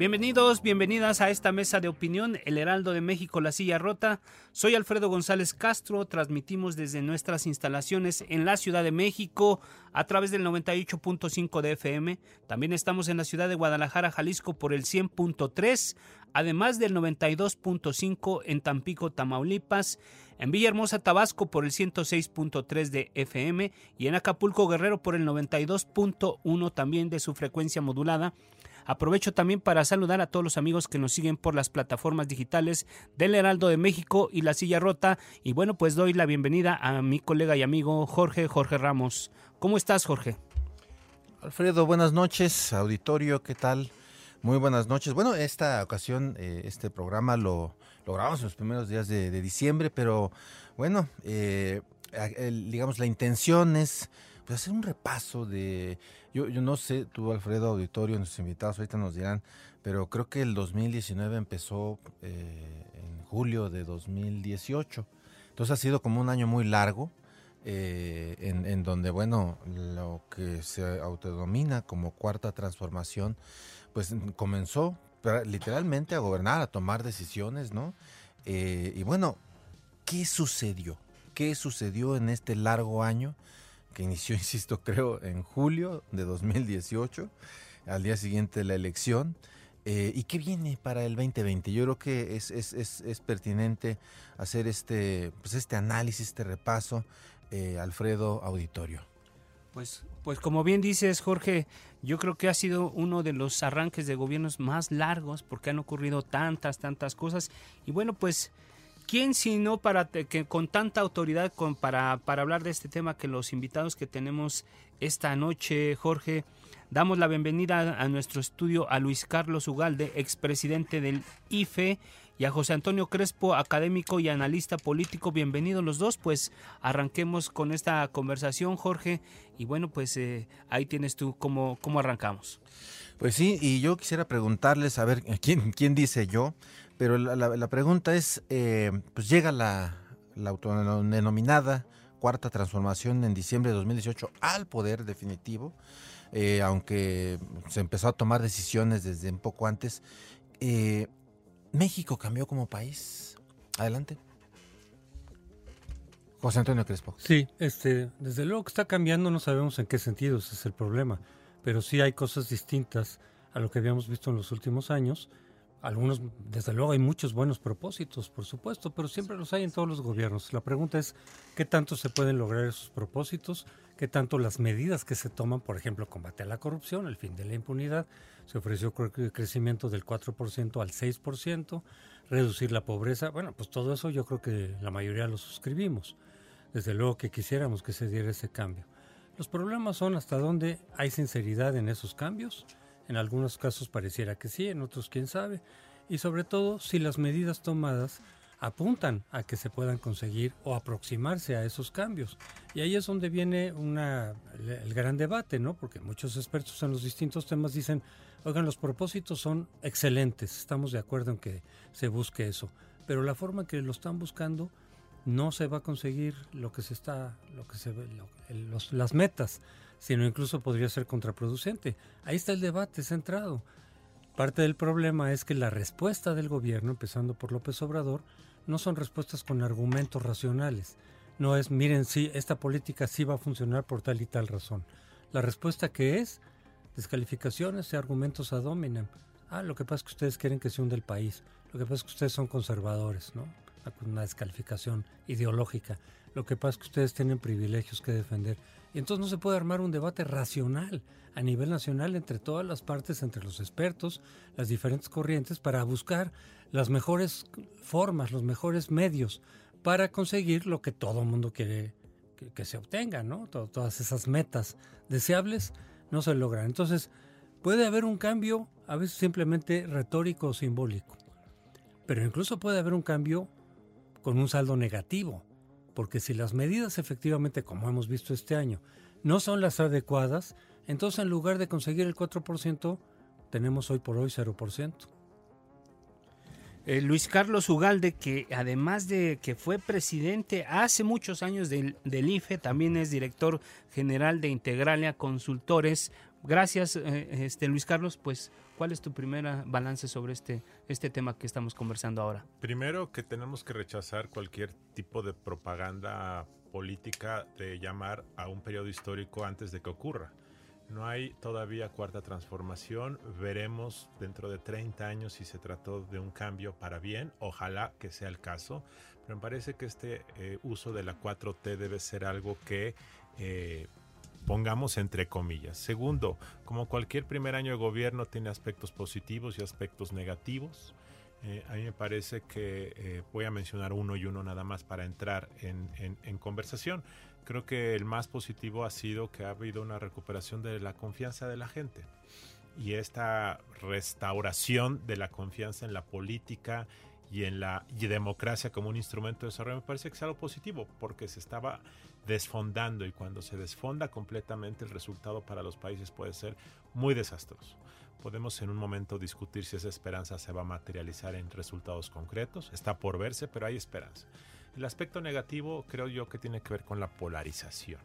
Bienvenidos, bienvenidas a esta mesa de opinión, El Heraldo de México, La Silla Rota. Soy Alfredo González Castro, transmitimos desde nuestras instalaciones en la Ciudad de México a través del 98.5 de FM. También estamos en la ciudad de Guadalajara, Jalisco por el 100.3, además del 92.5 en Tampico, Tamaulipas, en Villahermosa, Tabasco por el 106.3 de FM y en Acapulco, Guerrero por el 92.1 también de su frecuencia modulada. Aprovecho también para saludar a todos los amigos que nos siguen por las plataformas digitales del Heraldo de México y La Silla Rota. Y bueno, pues doy la bienvenida a mi colega y amigo Jorge, Jorge Ramos. ¿Cómo estás, Jorge? Alfredo, buenas noches, auditorio, ¿qué tal? Muy buenas noches. Bueno, esta ocasión, eh, este programa lo, lo, grabamos en los primeros días de, diciembre, pero bueno, eh, digamos, la intención es pues, hacer un repaso de yo, yo no sé, tú, Alfredo, auditorio, nuestros invitados ahorita nos dirán, pero creo que el 2019 empezó eh, en julio de 2018. Entonces ha sido como un año muy largo, eh, en, donde, bueno, lo que se autodomina como cuarta transformación, pues comenzó literalmente a gobernar, a tomar decisiones, ¿no? Eh, y bueno, ¿qué sucedió? ¿Qué sucedió en este largo año? Que inició, insisto, creo, en julio de 2018, al día siguiente de la elección. Eh, ¿Y qué viene para el 2020? Yo creo que es, es, es, es pertinente hacer este, pues este análisis, este repaso, eh, Alfredo Auditorio. Pues, pues como bien dices, Jorge, yo creo que ha sido uno de los arranques de gobiernos más largos porque han ocurrido tantas, tantas cosas. Y bueno, pues ¿Quién sino para que con tanta autoridad para, para hablar de este tema que los invitados que tenemos esta noche, Jorge? Damos la bienvenida a nuestro estudio a Luis Carlos Ugalde, expresidente del IFE, y a José Antonio Crespo, académico y analista político. Bienvenidos los dos, pues arranquemos con esta conversación, Jorge. Y bueno, pues eh, ahí tienes tú cómo, cómo arrancamos. Pues sí, y yo quisiera preguntarles, a ver, ¿quién, quién dice yo? Pero la, pregunta es, eh, pues llega la, la autodenominada cuarta transformación en diciembre de 2018 al poder definitivo, eh, aunque se empezó a tomar decisiones desde un poco antes. Eh, ¿México cambió como país? Adelante. José Antonio Crespo. Sí, este, desde luego que está cambiando, no sabemos en qué sentido, ese es el problema, pero sí hay cosas distintas a lo que habíamos visto en los últimos años algunos, desde luego, hay muchos buenos propósitos, por supuesto, pero siempre los hay en todos los gobiernos. La pregunta es, ¿qué tanto se pueden lograr esos propósitos? ¿Qué tanto las medidas que se toman, por ejemplo, combate a la corrupción, el fin de la impunidad? Se ofreció crecimiento del 4% al 6%, reducir la pobreza. Bueno, pues todo eso yo creo que la mayoría lo suscribimos. Desde luego que quisiéramos que se diera ese cambio. Los problemas son hasta dónde hay sinceridad en esos cambios en algunos casos pareciera que sí, en otros quién sabe. Y sobre todo si las medidas tomadas apuntan a que se puedan conseguir o aproximarse a esos cambios. Y ahí es donde viene el gran debate, ¿no? Porque muchos expertos en los distintos temas dicen, oigan, los propósitos son excelentes, estamos de acuerdo en que se busque eso, pero la forma en que lo están buscando no se va a conseguir lo que se está, lo que se ve, las metas sino incluso podría ser contraproducente. Ahí está el debate centrado. Parte del problema es que la respuesta del gobierno, empezando por López Obrador, no son respuestas con argumentos racionales, no es, miren, sí, esta política sí va a funcionar por tal y tal razón. La respuesta que es, descalificaciones y argumentos ad hominem. Ah, lo que pasa es que ustedes quieren que se hunda el país. Lo que pasa es que ustedes son conservadores, ¿no? Una descalificación ideológica. Lo que pasa es que ustedes tienen privilegios que defender. Y entonces no se puede armar un debate racional a nivel nacional entre todas las partes, entre los expertos, las diferentes corrientes, para buscar las mejores formas, los mejores medios para conseguir lo que todo el mundo quiere que, se obtenga, ¿no? todas esas metas deseables no se logran. Entonces, puede haber un cambio, a veces simplemente retórico o simbólico, pero incluso puede haber un cambio con un saldo negativo, porque si las medidas efectivamente, como hemos visto este año, no son las adecuadas, entonces en lugar de conseguir el 4%, tenemos hoy por hoy 0%. Eh, Luis Carlos Ugalde, que además de que fue presidente hace muchos años del, del IFE, también es director general de Integralia Consultores. Gracias, eh, este Luis Carlos. Pues, ¿cuál es tu primera balance sobre este, este tema que estamos conversando ahora? Primero, que tenemos que rechazar cualquier tipo de propaganda política de llamar a un periodo histórico antes de que ocurra. No hay todavía cuarta transformación. Veremos dentro de 30 años si se trató de un cambio para bien. Ojalá que sea el caso. Pero me parece que este eh, uso de la 4T debe ser algo que eh, pongamos entre comillas. Segundo, como cualquier primer año de gobierno tiene aspectos positivos y aspectos negativos. Eh, a mí me parece que voy a mencionar uno y uno nada más para entrar en, en conversación creo que el más positivo ha sido que ha habido una recuperación de la confianza de la gente. Y esta restauración de la confianza en la política y en la democracia como un instrumento de desarrollo me parece que es algo positivo porque se estaba desfondando y cuando se desfonda completamente el resultado para los países puede ser muy desastroso. Podemos en un momento discutir si esa esperanza se va a materializar en resultados concretos, está por verse, pero hay esperanza. El aspecto negativo creo yo que tiene que ver con la polarización.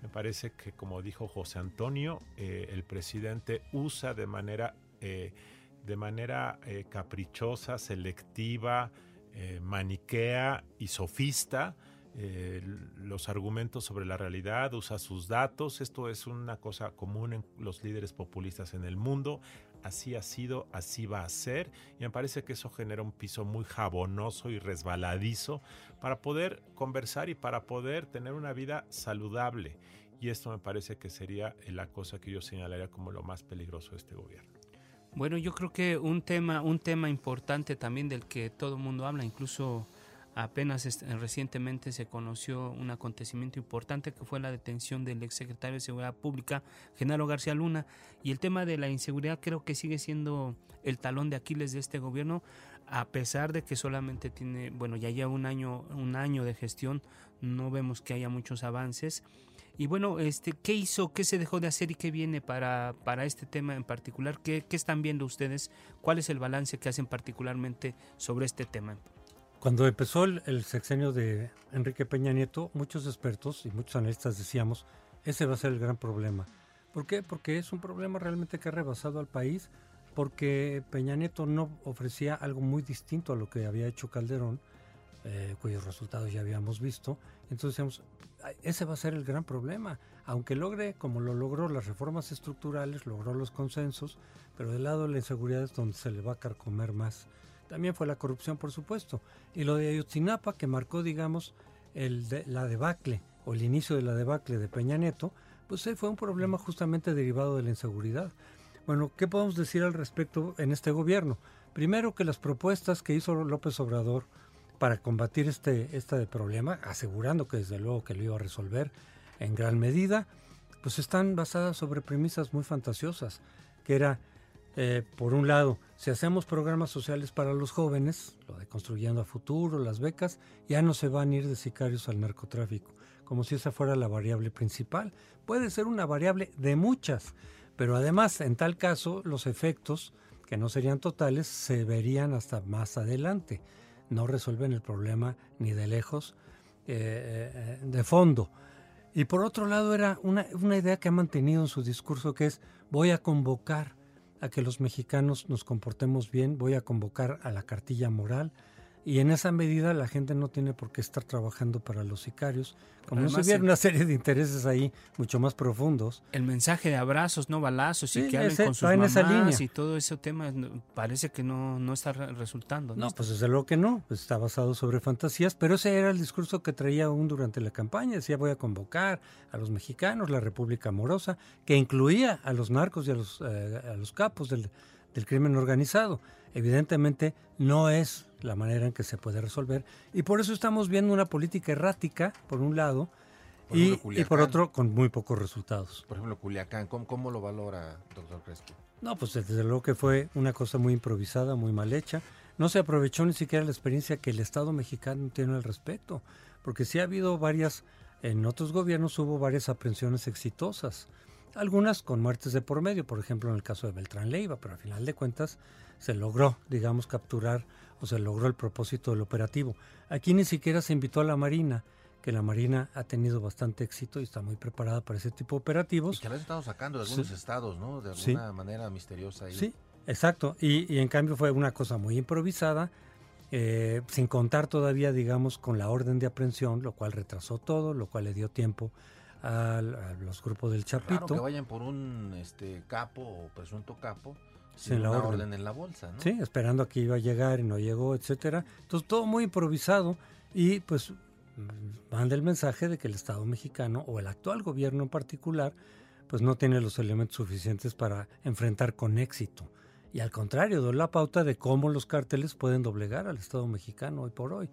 Me parece que, como dijo José Antonio, eh, el presidente usa de manera, eh, de manera eh, caprichosa, selectiva, maniquea y sofista los argumentos sobre la realidad, usa sus datos. Esto es una cosa común en los líderes populistas en el mundo así ha sido, así va a ser, y me parece que eso genera un piso muy jabonoso y resbaladizo para poder conversar y para poder tener una vida saludable. Y esto me parece que sería la cosa que yo señalaría como lo más peligroso de este gobierno. Bueno, yo creo que un tema, un tema importante también del que todo el mundo habla, incluso Apenas recientemente se conoció un acontecimiento importante que fue la detención del exsecretario de Seguridad Pública, Genaro García Luna, y el tema de la inseguridad creo que sigue siendo el talón de Aquiles de este gobierno, a pesar de que solamente tiene, bueno, ya lleva un año, un año de gestión, no vemos que haya muchos avances. Y bueno, este, ¿qué hizo, qué se dejó de hacer y qué viene para, para este tema en particular? ¿Qué, ¿Qué están viendo ustedes? ¿Cuál es el balance que hacen particularmente sobre este tema? Cuando empezó el, sexenio de Enrique Peña Nieto, muchos expertos y muchos analistas decíamos, ese va a ser el gran problema. ¿Por qué? Porque es un problema realmente que ha rebasado al país, porque Peña Nieto no ofrecía algo muy distinto a lo que había hecho Calderón, eh, cuyos resultados ya habíamos visto. Entonces ese va a ser el gran problema. Aunque logre, como lo logró, las reformas estructurales, logró los consensos, pero del lado de la inseguridad es donde se le va a carcomer más también fue la corrupción, por supuesto. Y lo de Ayotzinapa, que marcó, digamos, el la debacle o el inicio de la debacle de Peña Nieto, pues fue un problema justamente derivado de la inseguridad. Bueno, ¿qué podemos decir al respecto en este gobierno? Primero que las propuestas que hizo López Obrador para combatir este, este problema, asegurando que desde luego que lo iba a resolver en gran medida, pues están basadas sobre premisas muy fantasiosas, que era eh, por un lado, si hacemos programas sociales para los jóvenes, lo de construyendo a futuro, las becas, ya no se van a ir de sicarios al narcotráfico, como si esa fuera la variable principal. Puede ser una variable de muchas, pero además, en tal caso, los efectos, que no serían totales, se verían hasta más adelante. No resuelven el problema ni de lejos, eh, eh, de fondo. Y por otro lado, era una, una idea que ha mantenido en su discurso que es voy a convocar a que los mexicanos nos comportemos bien, voy a convocar a la cartilla moral, Y en esa medida la gente no tiene por qué estar trabajando para los sicarios, como no Además, se hubiera el- una serie de intereses ahí mucho más profundos. El mensaje de abrazos, no balazos, y Sí, que hablen ese- con sus esa mamás línea. y todo ese tema no- parece que no, no está re- resultando. No, Está- pues desde luego que no, pues está basado sobre fantasías, pero ese era el discurso que traía aún durante la campaña, decía voy a convocar a los mexicanos, la República Amorosa, que incluía a los narcos y a los, eh, a los capos del, del crimen organizado. Evidentemente no es la manera en que se puede resolver y por eso estamos viendo una política errática, por un lado, Por y, ejemplo, y por otro con muy pocos resultados. Por ejemplo, Culiacán, ¿cómo, cómo lo valora, doctor Crespo? No, pues desde luego que fue una cosa muy improvisada, muy mal hecha. No se aprovechó ni siquiera la experiencia que el Estado mexicano tiene al respecto, porque sí ha habido varias, en otros gobiernos hubo varias aprehensiones exitosas, algunas con muertes de por medio, por ejemplo en el caso de Beltrán Leiva, pero al final de cuentas se logró, digamos, capturar o se logró el propósito del operativo. Aquí ni siquiera se invitó a la Marina, que la Marina ha tenido bastante éxito y está muy preparada para ese tipo de Y operativos. que la han estado sacando de algunos Sí. estados, ¿no? De Sí. alguna manera misteriosa. Ahí. Sí, exacto. Y, y en cambio fue una cosa muy improvisada, eh, sin contar todavía, digamos, con la orden de aprehensión, lo cual retrasó todo, lo cual le dio tiempo a, los grupos del Claro Chapito. que vayan por un este capo o presunto capo Sin la orden. orden. en la bolsa, ¿no? Sí, esperando a que iba a llegar y no llegó, etcétera. Entonces todo muy improvisado y pues manda el mensaje de que el Estado mexicano o el actual gobierno en particular pues no tiene los elementos suficientes para enfrentar con éxito. Y al contrario, da la pauta de cómo los cárteles pueden doblegar al Estado mexicano hoy por hoy,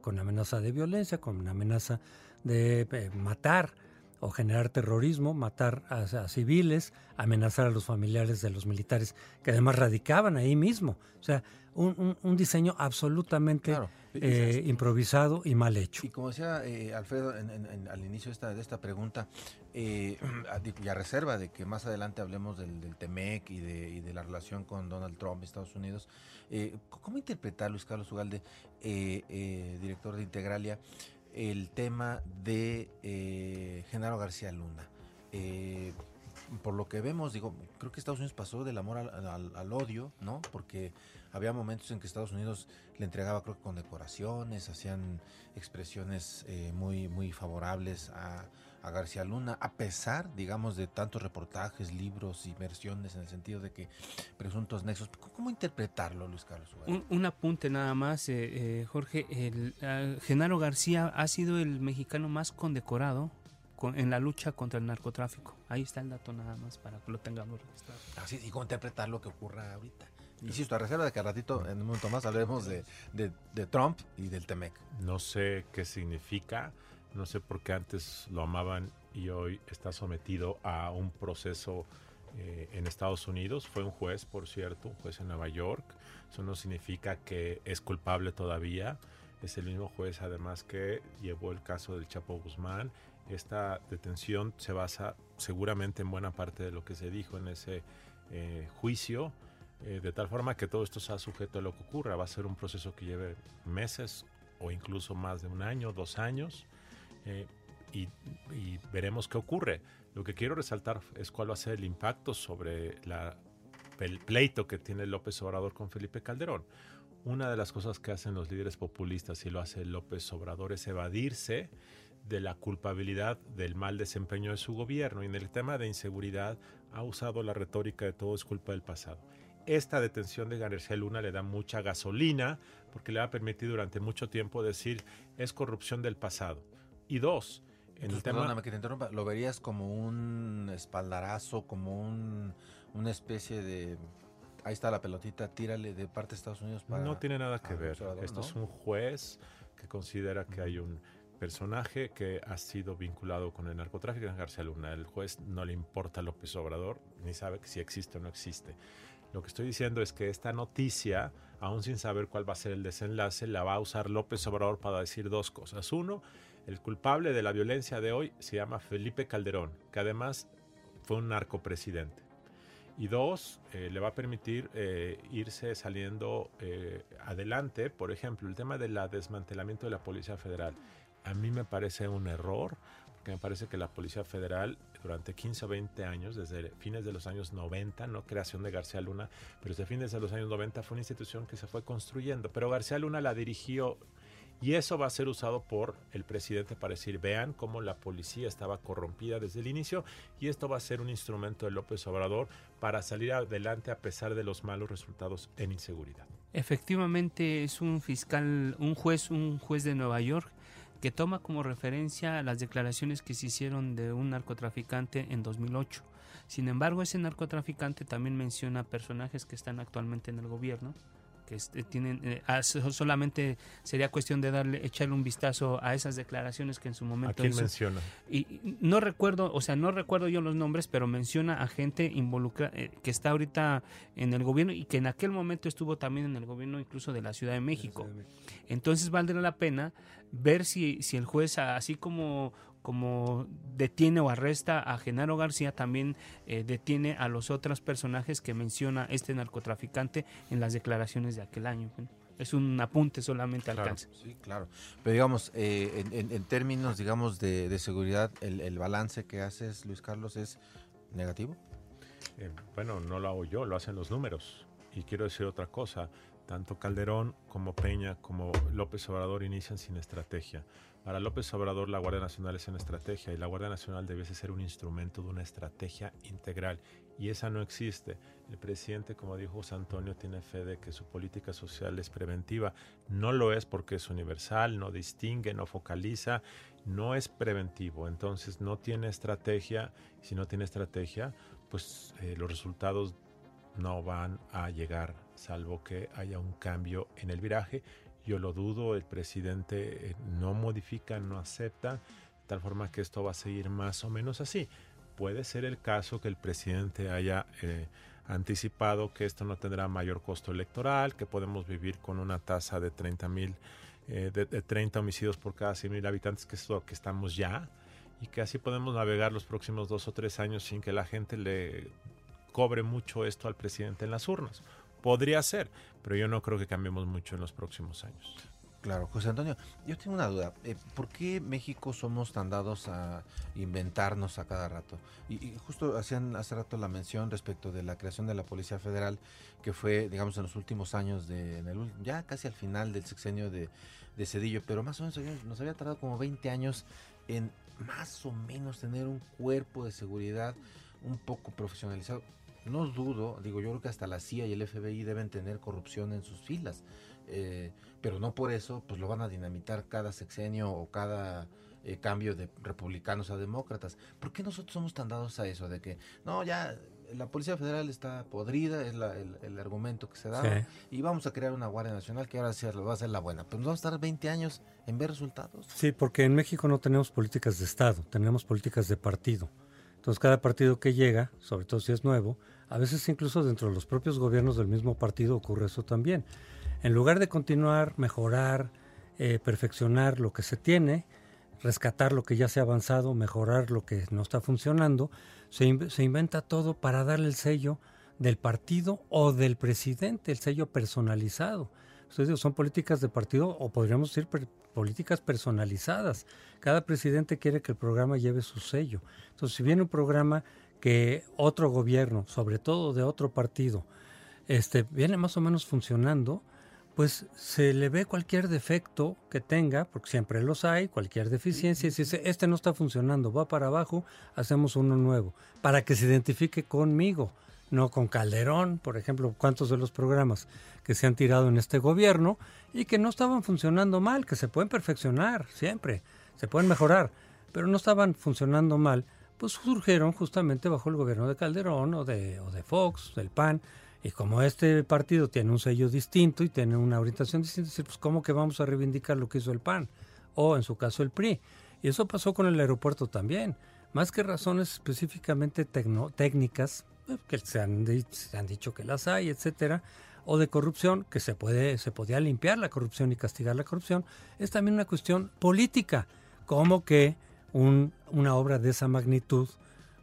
con amenaza de violencia, con amenaza de eh, matar o generar terrorismo, matar a, a civiles, amenazar a los familiares de los militares que además radicaban ahí mismo. O sea, un, un- un diseño absolutamente Claro. eh, improvisado y mal hecho. Y como decía eh, Alfredo en- en- en- al inicio de esta, de esta pregunta, eh, y a reserva de que más adelante hablemos del, del TEMEC y de, y de la relación con Donald Trump, Estados Unidos, eh, ¿cómo interpretar, Luis Carlos Ugalde, director de Integralia, el tema de eh, Genaro García Luna? Eh, por lo que vemos, digo, creo que Estados Unidos pasó del amor al, al- odio, ¿no? Porque había momentos en que Estados Unidos le entregaba, creo que con decoraciones, hacían expresiones eh, muy, muy favorables a, a García Luna, a pesar, digamos, de tantos reportajes, libros y versiones en el sentido de que presuntos nexos. ¿Cómo, interpretarlo, Luis Carlos? Un, un apunte nada más, eh, eh, Jorge. El, ah, Genaro García ha sido el mexicano más condecorado con- en la lucha contra el narcotráfico. Ahí está el dato nada más para que lo tengamos registrado. Así, y cómo interpretar lo que ocurra ahorita. Insisto, a reserva de que al ratito, en un momento más, hablaremos de, de- de Trump y del TEMEC. No sé qué significa, no sé por qué antes lo amaban y hoy está sometido a un proceso eh, en Estados Unidos. Fue un juez, por cierto, un juez en Nueva York. Eso no significa que es culpable todavía. Es el mismo juez, además, que llevó el caso del Chapo Guzmán. Esta detención se basa seguramente en buena parte de lo que se dijo en ese eh, juicio. Eh, de tal forma que todo esto sea sujeto a lo que ocurra. Va a ser un proceso que lleve meses o incluso más de un año, dos años, eh, y, y veremos qué ocurre. Lo que quiero resaltar es cuál va a ser el impacto sobre la, el pleito que tiene López Obrador con Felipe Calderón. Una de las cosas que hacen los líderes populistas y lo hace López Obrador es evadirse de la culpabilidad del mal desempeño de su gobierno. Y en el tema de inseguridad ha usado la retórica de todo es culpa del pasado esta detención de García Luna le da mucha gasolina porque le va a permitir durante mucho tiempo decir es corrupción del pasado. Y dos, en el tema... perdóname que te interrumpa, ¿lo verías como un espaldarazo, como un, una especie de... Ahí está la pelotita, tírale de parte de Estados Unidos para... No tiene nada que ver. Esto ¿no? es un juez que considera que hay un personaje que ha sido vinculado con el narcotráfico en García Luna. El juez no le importa López Obrador, ni sabe si existe o no existe. Lo que estoy diciendo es que esta noticia, aún sin saber cuál va a ser el desenlace, la va a usar López Obrador para decir dos cosas. Uno, el culpable de la violencia de hoy se llama Felipe Calderón, que además fue un narcopresidente. Y dos, eh, le va a permitir eh, irse saliendo eh, adelante. Por ejemplo, el tema del desmantelamiento de la Policía Federal. A mí me parece un error, porque me parece que la Policía Federal durante 15 o 20 años, desde fines de los años 90, no creación de García Luna, pero desde fines de los años 90 fue una institución que se fue construyendo, pero García Luna la dirigió y eso va a ser usado por el presidente para decir, vean cómo la policía estaba corrompida desde el inicio y esto va a ser un instrumento de López Obrador para salir adelante a pesar de los malos resultados en inseguridad. Efectivamente es un fiscal, un juez, un juez de Nueva York que toma como referencia las declaraciones que se hicieron de un narcotraficante en 2008. Sin embargo, ese narcotraficante también menciona personajes que están actualmente en el gobierno, que este, tienen eh, solamente sería cuestión de darle echarle un vistazo a esas declaraciones que en su momento ¿A quién menciona? Y no recuerdo, o sea, no recuerdo yo los nombres, pero menciona a gente involucrada eh, que está ahorita en el gobierno y que en aquel momento estuvo también en el gobierno incluso de la Ciudad de México. Entonces valdría la pena ver si, si el juez, así como como detiene o arresta a Genaro García, también eh, detiene a los otros personajes que menciona este narcotraficante en las declaraciones de aquel año. Es un apunte solamente al alcance. Sí, claro. Pero digamos, eh, en, términos, digamos, de, seguridad, el, balance que haces, Luis Carlos, es negativo. Eh, bueno, no lo hago yo, lo hacen los números. Y quiero decir otra cosa, tanto Calderón como Peña como López Obrador inician sin estrategia. Para López Obrador la Guardia Nacional es una estrategia y la Guardia Nacional debe ser un instrumento de una estrategia integral y esa no existe. El presidente, como dijo José Antonio, tiene fe de que su política social es preventiva. No lo es porque es universal, no distingue, no focaliza, no es preventivo. Entonces no tiene estrategia. Si no tiene estrategia, pues eh, los resultados no van a llegar, salvo que haya un cambio en el viraje yo lo dudo, el presidente eh, no modifica, no acepta, de tal forma que esto va a seguir más o menos así. Puede ser el caso que el presidente haya eh, anticipado que esto no tendrá mayor costo electoral, que podemos vivir con una tasa de 30 mil, eh, de, 30 homicidios por cada 100 mil habitantes, que es lo que estamos ya, y que así podemos navegar los próximos dos o tres años sin que la gente le cobre mucho esto al presidente en las urnas. Podría ser, pero yo no creo que cambiemos mucho en los próximos años. Claro, José Antonio, yo tengo una duda. Eh, ¿Por qué México somos tan dados a inventarnos a cada rato? Y, justo hacían hace rato la mención respecto de la creación de la Policía Federal, que fue, digamos, en los últimos años, de, ya casi al final del sexenio de, de Cedillo, pero más o menos nos había tardado como 20 años en más o menos tener un cuerpo de seguridad un poco profesionalizado no dudo, digo, yo creo que hasta la CIA y el FBI deben tener corrupción en sus filas, eh, pero no por eso, pues lo van a dinamitar cada sexenio o cada eh, cambio de republicanos a demócratas. ¿Por qué nosotros somos tan dados a eso? De que, no, ya la Policía Federal está podrida, es el, argumento que se da, y vamos a crear una Guardia Nacional que ahora sí va a ser la buena. Pero nos vamos a estar 20 años en ver resultados. Sí, porque en México no tenemos políticas de Estado, tenemos políticas de partido. Entonces cada partido que llega, sobre todo si es nuevo, a veces incluso dentro de los propios gobiernos del mismo partido ocurre eso también. En lugar de continuar, mejorar, eh, perfeccionar lo que se tiene, rescatar lo que ya se ha avanzado, mejorar lo que no está funcionando, se, inventa todo para darle el sello del partido o del presidente, el sello personalizado. Ustedes son políticas de partido o podríamos decir políticas personalizadas. Cada presidente quiere que el programa lleve su sello. Entonces, si viene un programa que otro gobierno, sobre todo de otro partido, este, viene más o menos funcionando, pues se le ve cualquier defecto que tenga, porque siempre los hay, cualquier deficiencia, y dice, este no está funcionando, va para abajo, hacemos uno nuevo, para que se identifique conmigo, no con Calderón, por ejemplo, cuántos de los programas que se han tirado en este gobierno y que no estaban funcionando mal, que se pueden perfeccionar siempre, se pueden mejorar, pero no estaban funcionando mal pues surgieron justamente bajo el gobierno de Calderón o de, o de Fox, del PAN, y como este partido tiene un sello distinto y tiene una orientación distinta, pues ¿cómo que vamos a reivindicar lo que hizo el PAN? O en su caso el PRI. Y eso pasó con el aeropuerto también. Más que razones específicamente técnicas, eh, que se han, se han, dicho que las hay, etcétera, o de corrupción, que se, puede, se podía limpiar la corrupción y castigar la corrupción, es también una cuestión política. Como que una obra de esa magnitud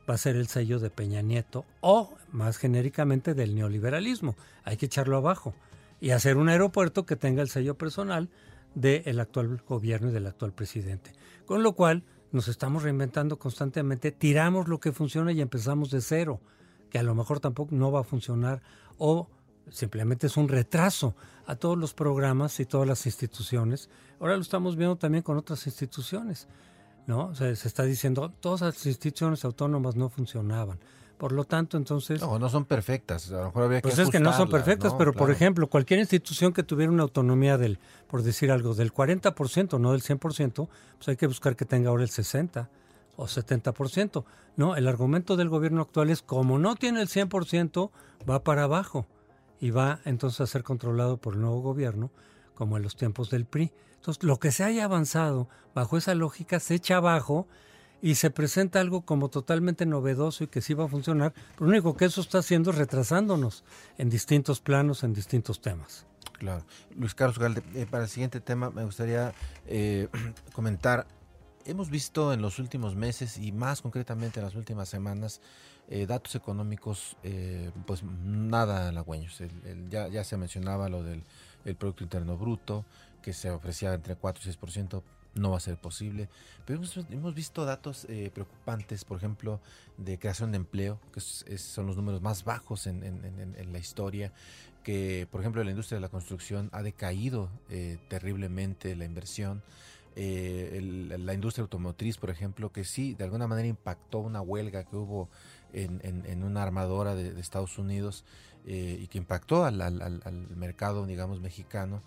va a ser el sello de Peña Nieto o, más genéricamente, del neoliberalismo. Hay que echarlo abajo y hacer un aeropuerto que tenga el sello personal del actual gobierno y del actual presidente. Con lo cual nos estamos reinventando constantemente, tiramos lo que funciona y empezamos de cero, que a lo mejor tampoco no va a funcionar o simplemente es un retraso a todos los programas y todas las instituciones. Ahora lo estamos viendo también con otras instituciones, ¿no? se está diciendo, todas las instituciones autónomas no funcionaban. Por lo tanto, entonces... No, no son perfectas. A lo mejor había que Pues es que no son perfectas, pero por ejemplo, cualquier institución que tuviera una autonomía del, por decir algo, del 40%, no del 100%, pues hay que buscar que tenga ahora el 60% o 70%. No, el argumento del gobierno actual es como no tiene el 100%, va para abajo y va entonces a ser controlado por el nuevo gobierno, como en los tiempos del PRI. Entonces, lo que se haya avanzado bajo esa lógica se echa abajo y se presenta algo como totalmente novedoso y que sí va a funcionar. Lo único que eso está haciendo es retrasándonos en distintos planos, en distintos temas. Claro. Luis Carlos Galde, eh, para el siguiente tema me gustaría eh, comentar, hemos visto en los últimos meses y más concretamente en las últimas semanas eh, datos económicos, pues nada halagüeños. ya, ya, se mencionaba lo del el Producto Interno Bruto, que se ofrecía entre 4 y 6%, no va a ser posible. Pero hemos, visto datos eh, preocupantes, por ejemplo, de creación de empleo, que son los números más bajos en, en, la historia, que por ejemplo la industria de la construcción ha decaído terriblemente la inversión. la industria automotriz, por ejemplo, que sí, de alguna manera impactó una huelga que hubo en, una armadora de, Estados Unidos eh, y que impactó al, mercado, digamos, mexicano.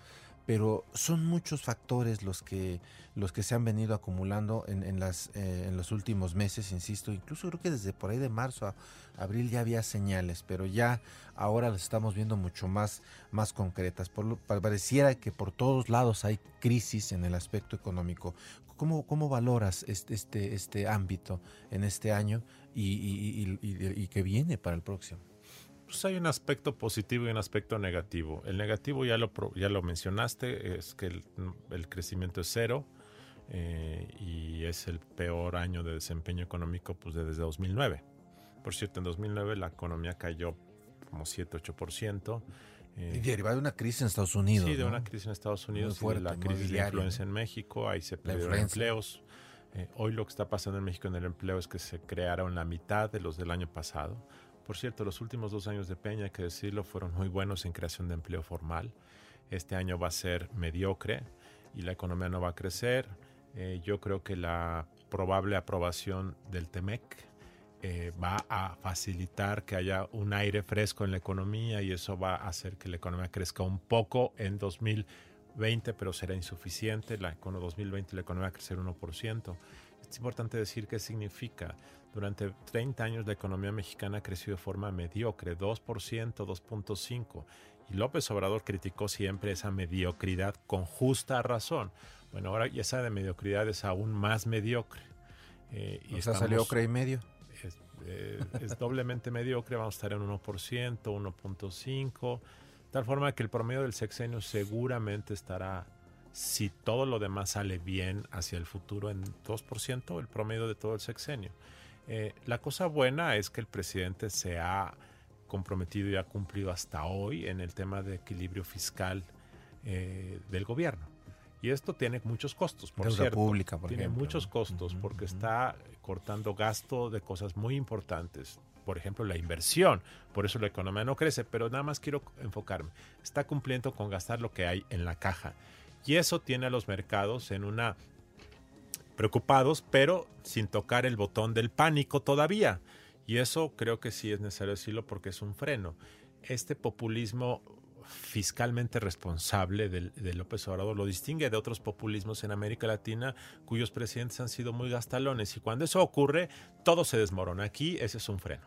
Pero son muchos factores los que, los que se han venido acumulando en, las, eh, en los últimos meses, insisto. Incluso creo que desde por ahí de marzo a abril ya había señales, pero ya ahora las estamos viendo mucho más, más concretas. Por pareciera que por todos lados hay crisis en el aspecto económico. ¿Cómo, cómo valoras este, este, este ámbito en este año y, que viene para el próximo? Pues hay un aspecto positivo y un aspecto negativo. El negativo ya lo, ya lo mencionaste, es que el, crecimiento es cero eh, y es el peor año de desempeño económico pues, desde 2009. Por cierto, en 2009 la economía cayó como 7-8%. Eh, y derivado de una crisis en Estados Unidos. Sí, de una crisis en Estados Unidos, y de la crisis de influencia en México, ahí se perdieron empleos. Eh, hoy lo que está pasando en México en el empleo es que se crearon la mitad de los del año pasado. Por cierto, los últimos dos años de Peña, hay que decirlo, fueron muy buenos en creación de empleo formal. Este año va a ser mediocre y la economía no va a crecer. Eh, yo creo que la probable aprobación del TEMEC eh, va a facilitar que haya un aire fresco en la economía y eso va a hacer que la economía crezca un poco en 2020 20, pero será insuficiente. La, con 2020 la economía va a crecer 1%. Es importante decir qué significa. Durante 30 años la economía mexicana ha crecido de forma mediocre, 2%, 2.5%. Y López Obrador criticó siempre esa mediocridad con justa razón. Bueno, ahora esa de mediocridad es aún más mediocre. Eh, y o sea, salió ocre y medio. Es, eh, es doblemente mediocre, vamos a estar en 1%, 1.5%. Tal forma que el promedio del sexenio seguramente estará, si todo lo demás sale bien hacia el futuro, en 2%, el promedio de todo el sexenio. Eh, la cosa buena es que el presidente se ha comprometido y ha cumplido hasta hoy en el tema de equilibrio fiscal eh, del gobierno. Y esto tiene muchos costos, por cierto. pública, por Tiene muchos costos porque está cortando gasto de cosas muy importantes por ejemplo, la inversión. Por eso la economía no crece, pero nada más quiero enfocarme. Está cumpliendo con gastar lo que hay en la caja. Y eso tiene a los mercados en una preocupados, pero sin tocar el botón del pánico todavía. Y eso creo que sí es necesario decirlo porque es un freno. Este populismo fiscalmente responsable de, de, López Obrador lo distingue de otros populismos en América Latina cuyos presidentes han sido muy gastalones y cuando eso ocurre todo se desmorona. Aquí ese es un freno.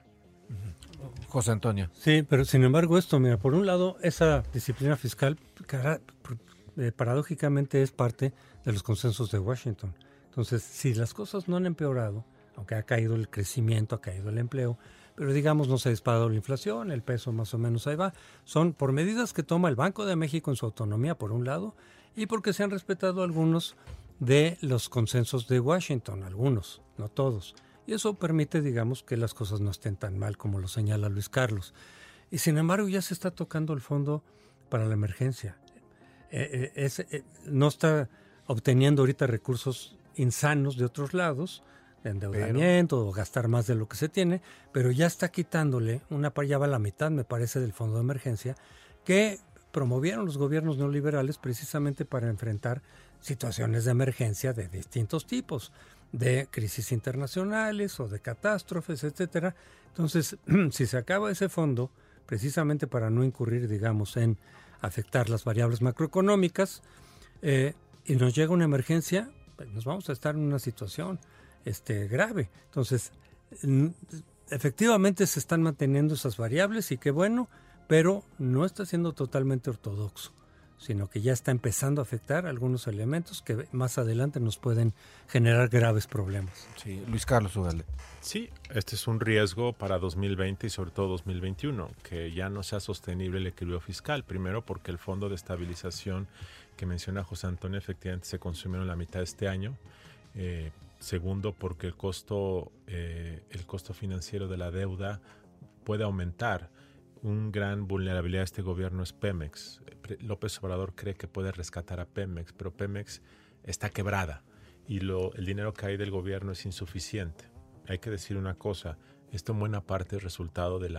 José Antonio. Sí, pero sin embargo esto, mira, por un lado, esa disciplina fiscal eh, paradójicamente es parte de los consensos de Washington. Entonces, si las cosas no han empeorado, aunque ha caído el crecimiento, ha caído el empleo, pero digamos no se ha disparado la inflación, el peso más o menos ahí va, son por medidas que toma el Banco de México en su autonomía, por un lado, y porque se han respetado algunos de los consensos de Washington, algunos, no todos. Y eso permite, digamos, que las cosas no estén tan mal como lo señala Luis Carlos. Y sin embargo ya se está tocando el fondo para la emergencia. Eh, eh, eh, no está obteniendo ahorita recursos insanos de otros lados, de endeudamiento o gastar más de lo que se tiene, pero ya está quitándole una ya va la mitad, me parece, del fondo de emergencia que promovieron los gobiernos neoliberales precisamente para enfrentar situaciones de emergencia de distintos tipos, de crisis internacionales o de catástrofes, etcétera. Entonces, si se acaba ese fondo, precisamente para no incurrir, digamos, en afectar las variables macroeconómicas, eh, y nos llega una emergencia, pues nos vamos a estar en una situación este, grave. Entonces, efectivamente se están manteniendo esas variables y qué bueno, pero no está siendo totalmente ortodoxo, sino que ya está empezando a afectar algunos elementos que más adelante nos pueden generar graves problemas. Sí, Luis Carlos Ugalde. Sí, este es un riesgo para 2020 y sobre todo 2021, que ya no sea sostenible el equilibrio fiscal. Primero porque el fondo de estabilización que menciona José Antonio efectivamente se consumió en la mitad de este año. Eh, segundo porque el costo, eh, el costo financiero de la deuda puede aumentar. Un gran vulnerabilidad de este gobierno es Pemex. López Obrador cree que puede rescatar a Pemex, pero Pemex está quebrada y lo, el dinero que hay del gobierno es insuficiente. Hay que decir una cosa, esto en buena parte es resultado del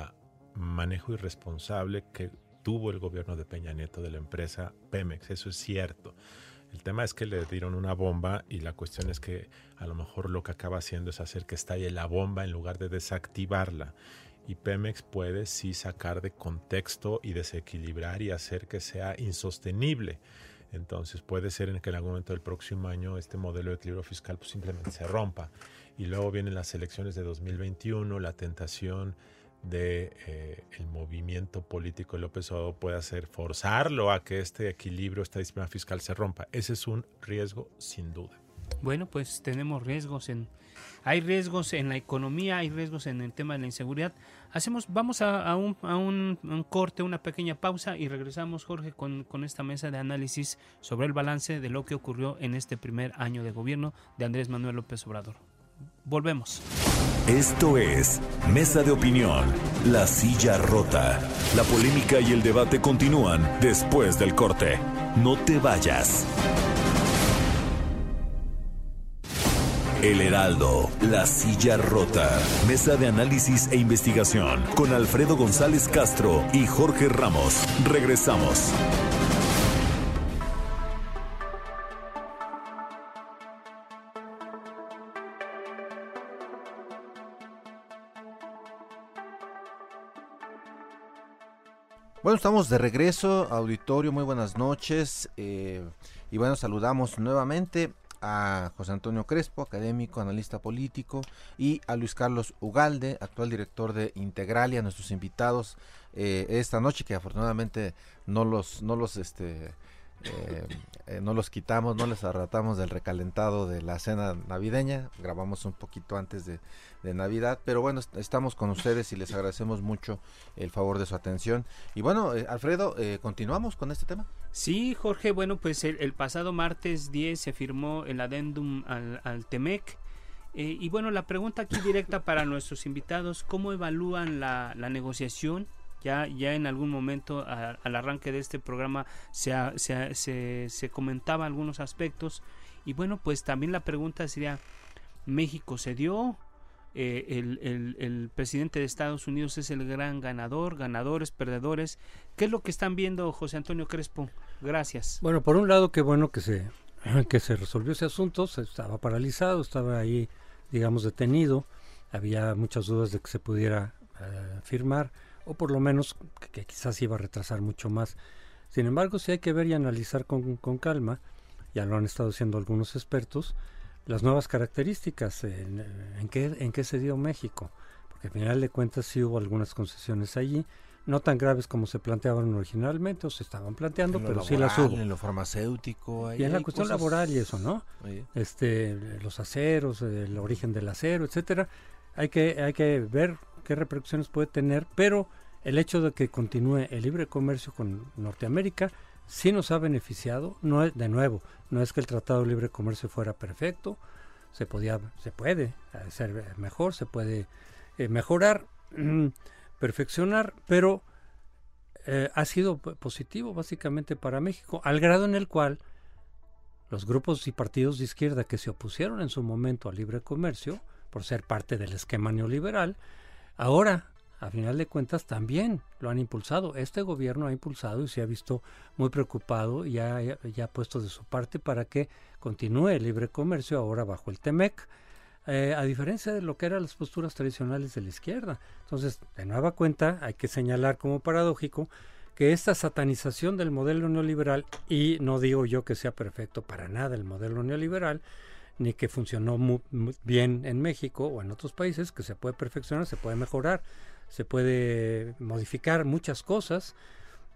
manejo irresponsable que tuvo el gobierno de Peña Nieto de la empresa Pemex, eso es cierto. El tema es que le dieron una bomba y la cuestión es que a lo mejor lo que acaba haciendo es hacer que estalle la bomba en lugar de desactivarla y Pemex puede sí sacar de contexto y desequilibrar y hacer que sea insostenible. Entonces puede ser en que en algún momento del próximo año este modelo de equilibrio fiscal pues simplemente se rompa. Y luego vienen las elecciones de 2021, la tentación de eh, el movimiento político de López Obrador puede hacer forzarlo a que este equilibrio, esta disciplina fiscal se rompa. Ese es un riesgo sin duda. Bueno, pues tenemos riesgos en hay riesgos en la economía, hay riesgos en el tema de la inseguridad. Hacemos, vamos a, un, corte, una pequeña pausa y regresamos, Jorge, con esta mesa de análisis sobre el balance de lo que ocurrió en este primer año de gobierno de Andrés Manuel López Obrador. Volvemos. Esto es Mesa de Opinión, La Silla Rota. La polémica y el debate continúan después del corte. No te vayas. El Heraldo, La Silla Rota. Mesa de análisis e investigación con Alfredo González Castro y Jorge Ramos. Regresamos. Bueno, estamos de regreso, auditorio, muy buenas noches. Eh, y bueno, saludamos nuevamente a José Antonio Crespo, académico, analista político, y a Luis Carlos Ugalde, actual director de Integralia, nuestros invitados eh, esta noche, que afortunadamente no los, no los este, eh, eh, no los quitamos, no les arratamos del recalentado de la cena navideña, grabamos un poquito antes de, Navidad, pero bueno, estamos con ustedes y les agradecemos mucho el favor de su atención. Y bueno, eh, Alfredo, continuamos con este tema. Sí, Jorge, bueno, pues el, pasado martes 10 se firmó el adendum al, TEMEC. y bueno, la pregunta aquí directa para nuestros invitados, ¿cómo evalúan la negociación? Ya, ya en algún momento al arranque de este programa se, se, comentaba algunos aspectos y bueno, pues también la pregunta sería, ¿México se dio? Eh, el, el, presidente de Estados Unidos es el gran ganador, ganadores, perdedores. ¿Qué es lo que están viendo, José Antonio Crespo? Gracias. Bueno, por un lado, qué bueno que se, que se resolvió ese asunto, se estaba paralizado, estaba ahí, digamos, detenido, había muchas dudas de que se pudiera eh, firmar o por lo menos que, quizás iba a retrasar mucho más. Sin embargo, sí hay que ver y analizar con, calma, ya lo han estado haciendo algunos expertos, las nuevas características, en, en, qué, en qué se dio México, porque al final de cuentas sí hubo algunas concesiones allí, no tan graves como se planteaban originalmente o se estaban planteando, pero sí las hubo. En lo farmacéutico. y en la cuestión laboral y eso, ¿no? Este, los aceros, el origen del acero, etcétera. Hay que, hay que ver qué repercusiones puede tener, pero el hecho de que continúe el libre comercio con Norteamérica sí nos ha beneficiado, no es, de nuevo, no es que el Tratado de Libre Comercio fuera perfecto, se podía, se puede ser mejor, se puede eh, mejorar, perfeccionar, pero eh, ha sido positivo básicamente para México, al grado en el cual los grupos y partidos de izquierda que se opusieron en su momento al libre comercio, por ser parte del esquema neoliberal, ahora, a final de cuentas, también lo han impulsado. Este gobierno ha impulsado y se ha visto muy preocupado y ha, ya ha puesto de su parte para que continúe el libre comercio ahora bajo el TEMEC. Eh, a diferencia de lo que eran las posturas tradicionales de la izquierda. Entonces, de nueva cuenta, hay que señalar como paradójico que esta satanización del modelo neoliberal, y no digo yo que sea perfecto para nada el modelo neoliberal, ni que funcionó muy, bien en México o en otros países, que se puede perfeccionar, se puede mejorar, se puede modificar muchas cosas.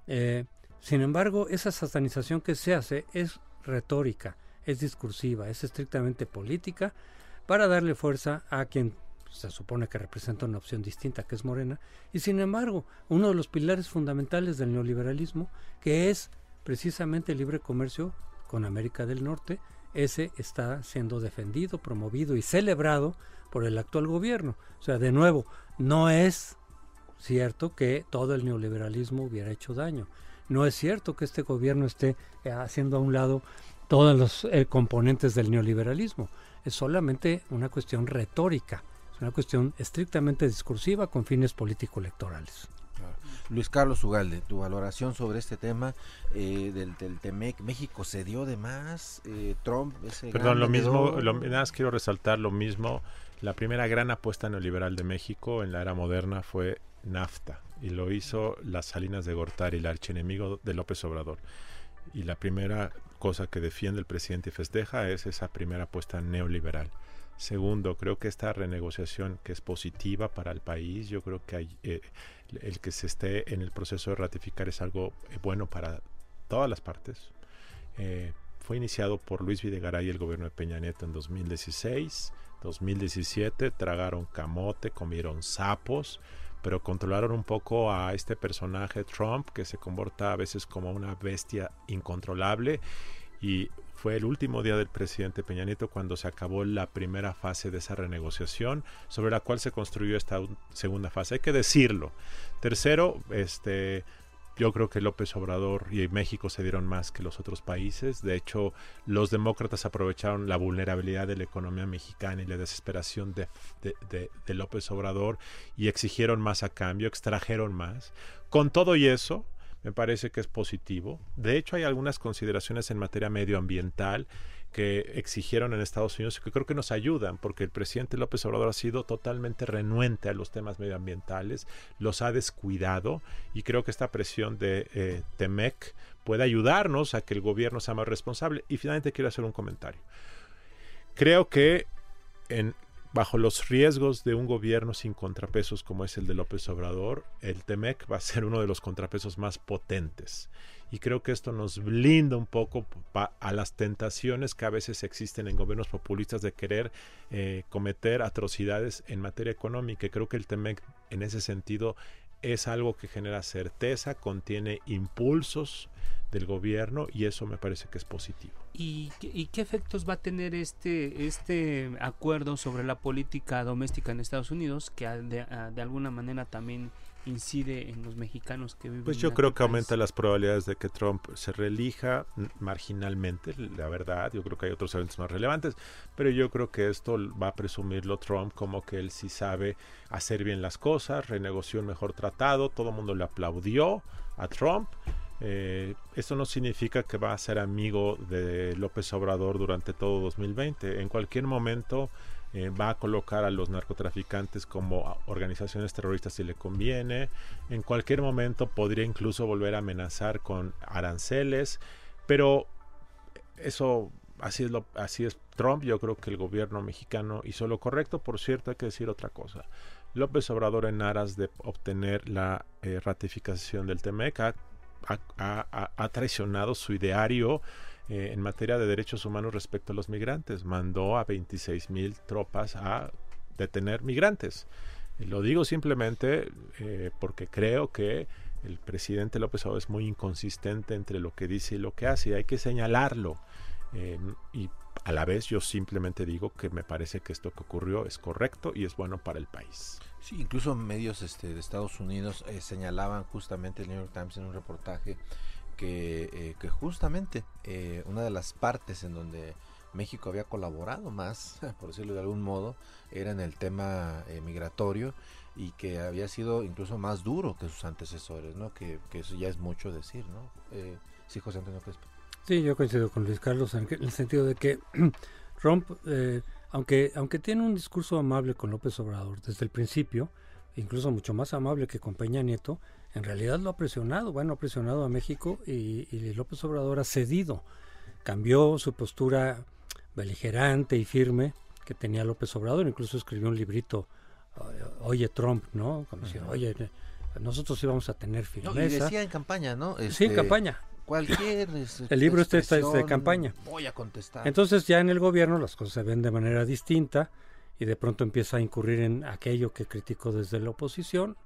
Eh, sin embargo, esa satanización que se hace es retórica, es discursiva, es estrictamente política, para darle fuerza a quien se supone que representa una opción distinta, que es Morena, y sin embargo, uno de los pilares fundamentales del neoliberalismo, que es precisamente el libre comercio con América del Norte, ese está siendo defendido, promovido y celebrado por el actual gobierno. O sea, de nuevo, no es cierto que todo el neoliberalismo hubiera hecho daño. No es cierto que este gobierno esté eh, haciendo a un lado todos los eh, componentes del neoliberalismo. Es solamente una cuestión retórica es una cuestión estrictamente discursiva con fines político-electorales. Luis Carlos Ugalde, tu valoración sobre este tema eh, del, del TEMEC, México se dio de más, eh, Trump... Ese Perdón, lo mismo, lo, nada más quiero resaltar lo mismo, la primera gran apuesta neoliberal de México en la era moderna fue NAFTA y lo hizo las Salinas de Gortari, el archienemigo de López Obrador. Y la primera cosa que defiende el presidente y festeja es esa primera apuesta neoliberal. Segundo, creo que esta renegociación que es positiva para el país, yo creo que eh, el que se esté en el proceso de ratificar es algo eh, bueno para todas las partes. Eh, fue iniciado por Luis Videgaray y el gobierno de Peña Nieto en 2016, 2017, tragaron camote, comieron sapos, pero controlaron un poco a este personaje Trump que se comporta a veces como una bestia incontrolable y fue el último día del presidente Peña Nieto cuando se acabó la primera fase de esa renegociación sobre la cual se construyó esta segunda fase. Hay que decirlo. Tercero, este, yo creo que López Obrador y México se dieron más que los otros países. De hecho, los demócratas aprovecharon la vulnerabilidad de la economía mexicana y la desesperación de, de López Obrador y exigieron más a cambio, extrajeron más. Con todo y eso, me parece que es positivo. De hecho, hay algunas consideraciones en materia medioambiental que exigieron en Estados Unidos y que creo que nos ayudan, porque el presidente López Obrador ha sido totalmente renuente a los temas medioambientales, los ha descuidado y creo que esta presión de eh, Temec puede ayudarnos a que el gobierno sea más responsable. Y finalmente quiero hacer un comentario. Creo que en bajo los riesgos de un gobierno sin contrapesos como es el de López Obrador, el TEMEC va a ser uno de los contrapesos más potentes. Y creo que esto nos blinda un poco a las tentaciones que a veces existen en gobiernos populistas de querer eh, cometer atrocidades en materia económica. Creo que el TEMEC en ese sentido es algo que genera certeza, contiene impulsos del gobierno y eso me parece que es positivo. ¿Y, qué efectos va a tener este, este acuerdo sobre la política doméstica en Estados Unidos que de, de alguna manera también incide en los mexicanos que viven Pues yo creo que aumenta las probabilidades de que Trump se reelija marginalmente, la verdad, yo creo que hay otros eventos más relevantes, pero yo creo que esto va a presumirlo Trump como que él sí sabe hacer bien las cosas, renegoció un mejor tratado, todo el mundo le aplaudió a Trump. Eh, esto no significa que va a ser amigo de López Obrador durante todo 2020. En cualquier momento eh, va a colocar a los narcotraficantes como organizaciones terroristas si le conviene. En cualquier momento podría incluso volver a amenazar con aranceles. Pero eso así es, lo, así es Trump. Yo creo que el gobierno mexicano hizo lo correcto. Por cierto, hay que decir otra cosa. López Obrador en aras de obtener la eh, ratificación del TEMEC ha, traicionado su ideario eh, en materia de derechos humanos respecto a los migrantes. Mandó a 26 mil tropas a detener migrantes. lo digo simplemente eh, porque creo que el presidente López Obrador es muy inconsistente entre lo que dice y lo que hace. Y hay que señalarlo. Eh, y a la vez yo simplemente digo que me parece que esto que ocurrió es correcto y es bueno para el país. Sí, incluso medios este, de Estados Unidos señalaban justamente el New York Times en un reportaje que, que justamente una de las partes en donde México había colaborado más, por decirlo de algún modo, era en el tema migratorio y que había sido incluso más duro que sus antecesores, ¿no? Que, eso ya es mucho decir, ¿no? Eh, sí, José Antonio Crespo. Sí, yo coincido con Luis Carlos en el sentido de que Trump, eh, aunque, aunque tiene un discurso amable con López Obrador desde el principio, incluso mucho más amable que con Peña Nieto, en realidad lo ha presionado, bueno, ha presionado a México y, y López Obrador ha cedido, cambió su postura beligerante y firme que tenía López Obrador, incluso escribió un librito oye Trump, ¿no? Como decía, oye, nosotros íbamos a tener firmeza. y decía en campaña, ¿no? sí, en este, campaña. Cualquier El libro este está de campaña. Voy a contestar. Entonces ya en el gobierno las cosas se ven de manera distinta y de pronto empieza a incurrir en aquello que criticó desde la oposición,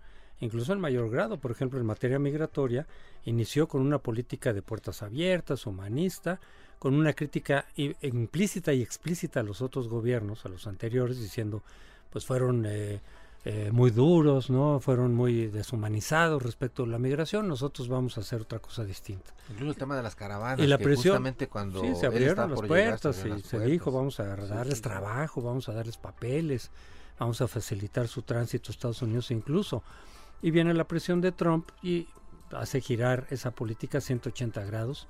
incluso en mayor grado, por ejemplo, en materia migratoria, inició con una política de puertas abiertas, humanista, con una crítica implícita y explícita a los otros gobiernos, a los anteriores, diciendo pues fueron eh, eh, muy duros, ¿no? Fueron muy deshumanizados respecto a la migración. Nosotros vamos a hacer otra cosa distinta. Incluso el tema de las caravanas. Y la presión. Justamente cuando sí, se abrieron las puertas y se dijo vamos a darles trabajo, vamos a darles papeles, vamos a facilitar su tránsito a Estados Unidos incluso. Y viene la presión de Trump y hace girar esa política 180 grados,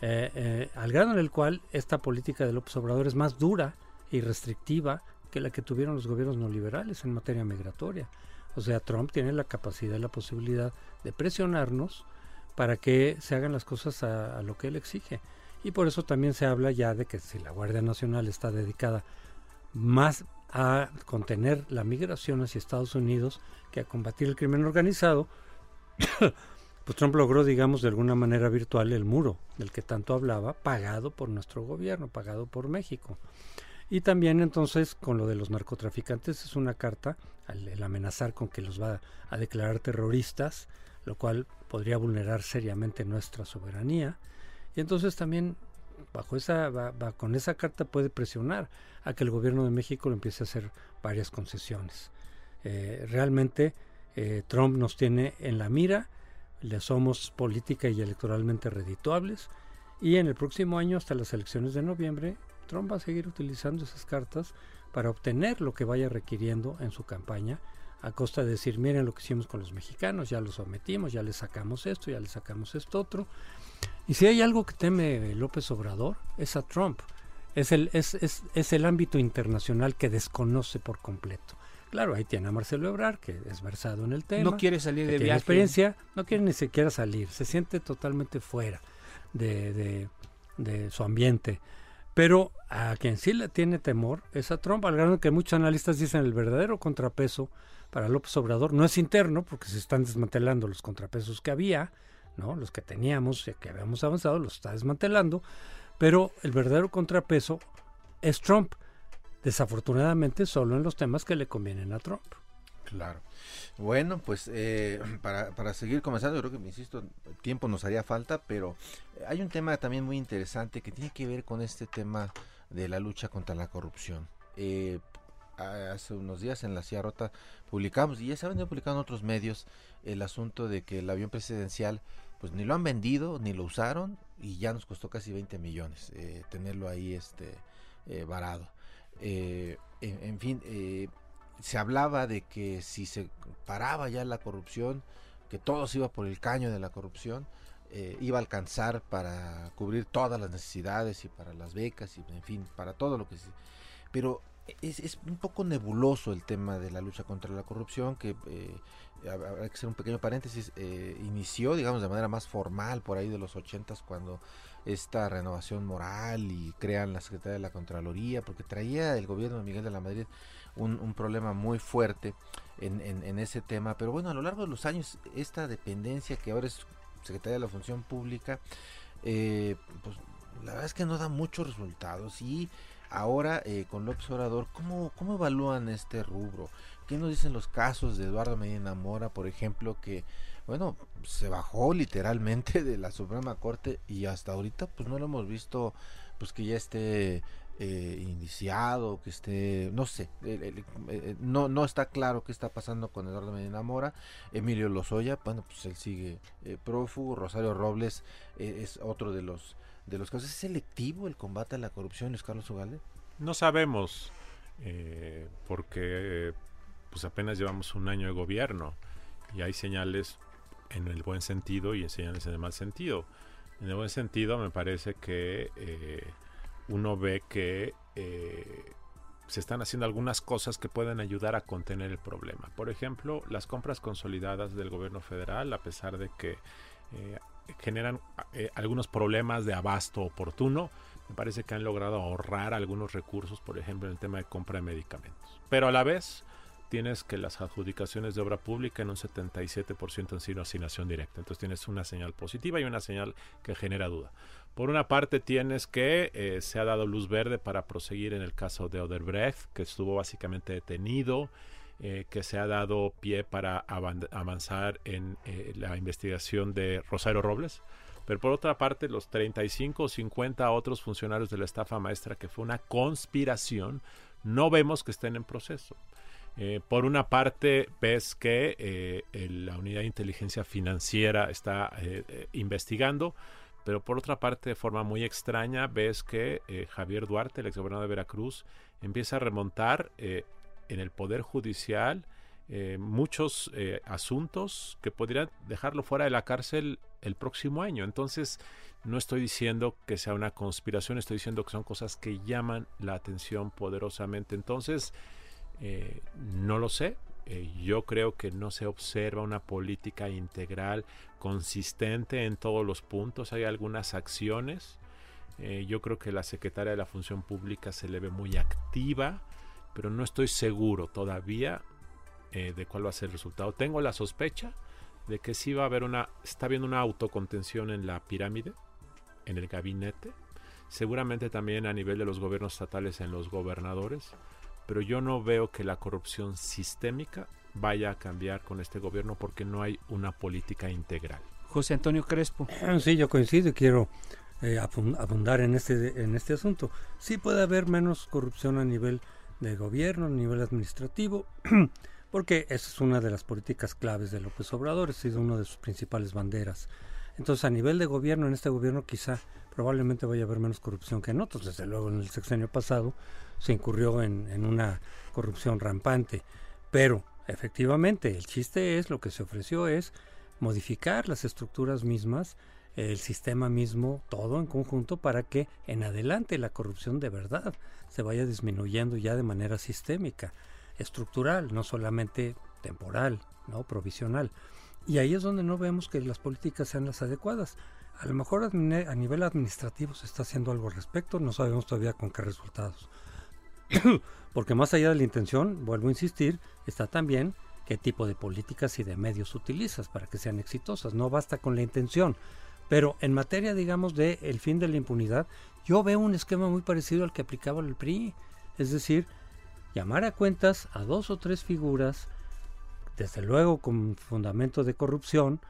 eh, al grado en el cual esta política de López Obrador es más dura y restrictiva que la que tuvieron los gobiernos neoliberales en materia migratoria. O sea, Trump tiene la capacidad y la posibilidad de presionarnos para que se hagan las cosas a, lo que él exige. Y por eso también se habla ya de que si la Guardia Nacional está dedicada más a contener la migración hacia Estados Unidos que a combatir el crimen organizado, pues Trump logró, digamos, de alguna manera virtual el muro del que tanto hablaba, pagado por nuestro gobierno, pagado por México. Y también entonces con lo de los narcotraficantes es una carta, el amenazar con que los va a declarar terroristas, lo cual podría vulnerar seriamente nuestra soberanía. Y entonces también bajo esa, va, con esa carta puede presionar a que el gobierno de México empiece a hacer varias concesiones. Eh, realmente eh, Trump nos tiene en la mira, le somos política y electoralmente redituables y en el próximo año hasta las elecciones de noviembre Trump va a seguir utilizando esas cartas para obtener lo que vaya requiriendo en su campaña, a costa de decir, miren lo que hicimos con los mexicanos, ya los sometimos, ya les sacamos esto, ya les sacamos esto otro. Y si hay algo que teme López Obrador, es a Trump. Es el, es, es, es el ámbito internacional que desconoce por completo. Claro, ahí tiene a Marcelo Ebrard, que es versado en el tema. No quiere salir de viaje. experiencia, no quiere ni siquiera salir, se siente totalmente fuera de, de, de su ambiente. Pero a quien sí le tiene temor es a Trump, al grado que muchos analistas dicen el verdadero contrapeso para López Obrador no es interno, porque se están desmantelando los contrapesos que había, ¿no? los que teníamos, que habíamos avanzado, los está desmantelando, pero el verdadero contrapeso es Trump, desafortunadamente solo en los temas que le convienen a Trump. Claro. Bueno, pues eh, para, para, seguir comenzando, creo que, insisto, tiempo nos haría falta, pero hay un tema también muy interesante que tiene que ver con este tema de la lucha contra la corrupción. Eh, hace unos días en la Sierra Rota publicamos, y ya se ha venido publicando en otros medios, el asunto de que el avión presidencial, pues ni lo han vendido, ni lo usaron, y ya nos costó casi 20 millones eh, tenerlo ahí este varado. En, en, fin, se hablaba de que si se paraba ya la corrupción, que todo se iba por el caño de la corrupción, eh, iba a alcanzar para cubrir todas las necesidades y para las becas y en fin, para todo lo que se... Pero es, es un poco nebuloso el tema de la lucha contra la corrupción, que eh, habrá que hacer un pequeño paréntesis, eh, inició, digamos, de manera más formal por ahí de los ochentas cuando esta renovación moral y crean la Secretaría de la Contraloría, porque traía el gobierno de Miguel de la Madrid un, problema muy fuerte en, en, ese tema. Pero bueno, a lo largo de los años, esta dependencia que ahora es Secretaría de la Función Pública, eh, pues la verdad es que no da muchos resultados. Y ahora eh, con López Obrador, ¿cómo, ¿cómo evalúan este rubro? ¿Qué nos dicen los casos de Eduardo Medina Mora, por ejemplo, que bueno, se bajó literalmente de la Suprema Corte y hasta ahorita pues no lo hemos visto pues que ya esté eh, indiciado, que esté, no sé, eh, no, no está claro qué está pasando con Eduardo Medina Mora, Emilio Lozoya, bueno, pues él sigue eh, prófugo, Rosario Robles es otro de los de los casos. ¿Es selectivo el combate a la corrupción, Luis Carlos Ugalde? No sabemos, porque pues apenas llevamos un año de gobierno y hay señales en el buen sentido y señales en el mal sentido. En el buen sentido me parece que uno ve que eh, se están haciendo algunas cosas que pueden ayudar a contener el problema. Por ejemplo, las compras consolidadas del gobierno federal, a pesar de que eh, generan eh, algunos problemas de abasto oportuno, me parece que han logrado ahorrar algunos recursos, por ejemplo, en el tema de compra de medicamentos. Pero a la vez, tienes que las adjudicaciones de obra pública en un 77% han sido asignación directa. Entonces tienes una señal positiva y una señal que genera duda. Por una parte tienes que eh, se ha dado luz verde para proseguir en el caso de Oderbrecht, que estuvo básicamente detenido, eh, que se ha dado pie para avanzar en eh, la investigación de Rosario Robles. Pero por otra parte, los 35 o 50 otros funcionarios de la estafa maestra, que fue una conspiración, no vemos que estén en proceso. Por una parte, ves que la unidad de inteligencia financiera está investigando, pero por otra parte, de forma muy extraña, ves que eh, Javier Duarte, el exgobernador de Veracruz, empieza a remontar eh, en el Poder Judicial eh, muchos asuntos que podrían dejarlo fuera de la cárcel el próximo año. Entonces, no estoy diciendo que sea una conspiración, estoy diciendo que son cosas que llaman la atención poderosamente. Entonces, no lo sé, eh, yo creo que no se observa una política integral consistente en todos los puntos. Hay algunas acciones. Eh, yo creo que la secretaria de la Función Pública se le ve muy activa, pero no estoy seguro todavía eh, de cuál va a ser el resultado. Tengo la sospecha de que sí va a haber una, está habiendo una autocontención en la pirámide, en el gabinete, seguramente también a nivel de los gobiernos estatales en los gobernadores pero yo no veo que la corrupción sistémica vaya a cambiar con este gobierno porque no hay una política integral. José Antonio Crespo. Sí, yo coincido y quiero eh, abundar en este, en este asunto. Sí puede haber menos corrupción a nivel de gobierno, a nivel administrativo, porque esa es una de las políticas claves de López Obrador, ha sido una de sus principales banderas. Entonces, a nivel de gobierno, en este gobierno quizá probablemente vaya a haber menos corrupción que en otros. Desde luego, en el sexenio pasado se incurrió en, una corrupción rampante. Pero, efectivamente, el chiste es, lo que se ofreció es modificar las estructuras mismas, el sistema mismo, todo en conjunto, para que en adelante la corrupción de verdad se vaya disminuyendo ya de manera sistémica, estructural, no solamente temporal, no provisional. Y ahí es donde no vemos que las políticas sean las adecuadas. A lo mejor a nivel administrativo se está haciendo algo al respecto, no sabemos todavía con qué resultados. Porque más allá de la intención, vuelvo a insistir, está también qué tipo de políticas y de medios utilizas para que sean exitosas. No basta con la intención. Pero en materia, digamos, de el fin de la impunidad, yo veo un esquema muy parecido al que aplicaba el PRI. Es decir, llamar a cuentas a dos o tres figuras, desde luego con fundamento de corrupción,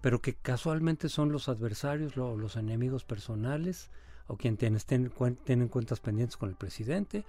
pero que casualmente son los adversarios, los enemigos personales, o quienes tienen, tienen cuentas pendientes con el presidente,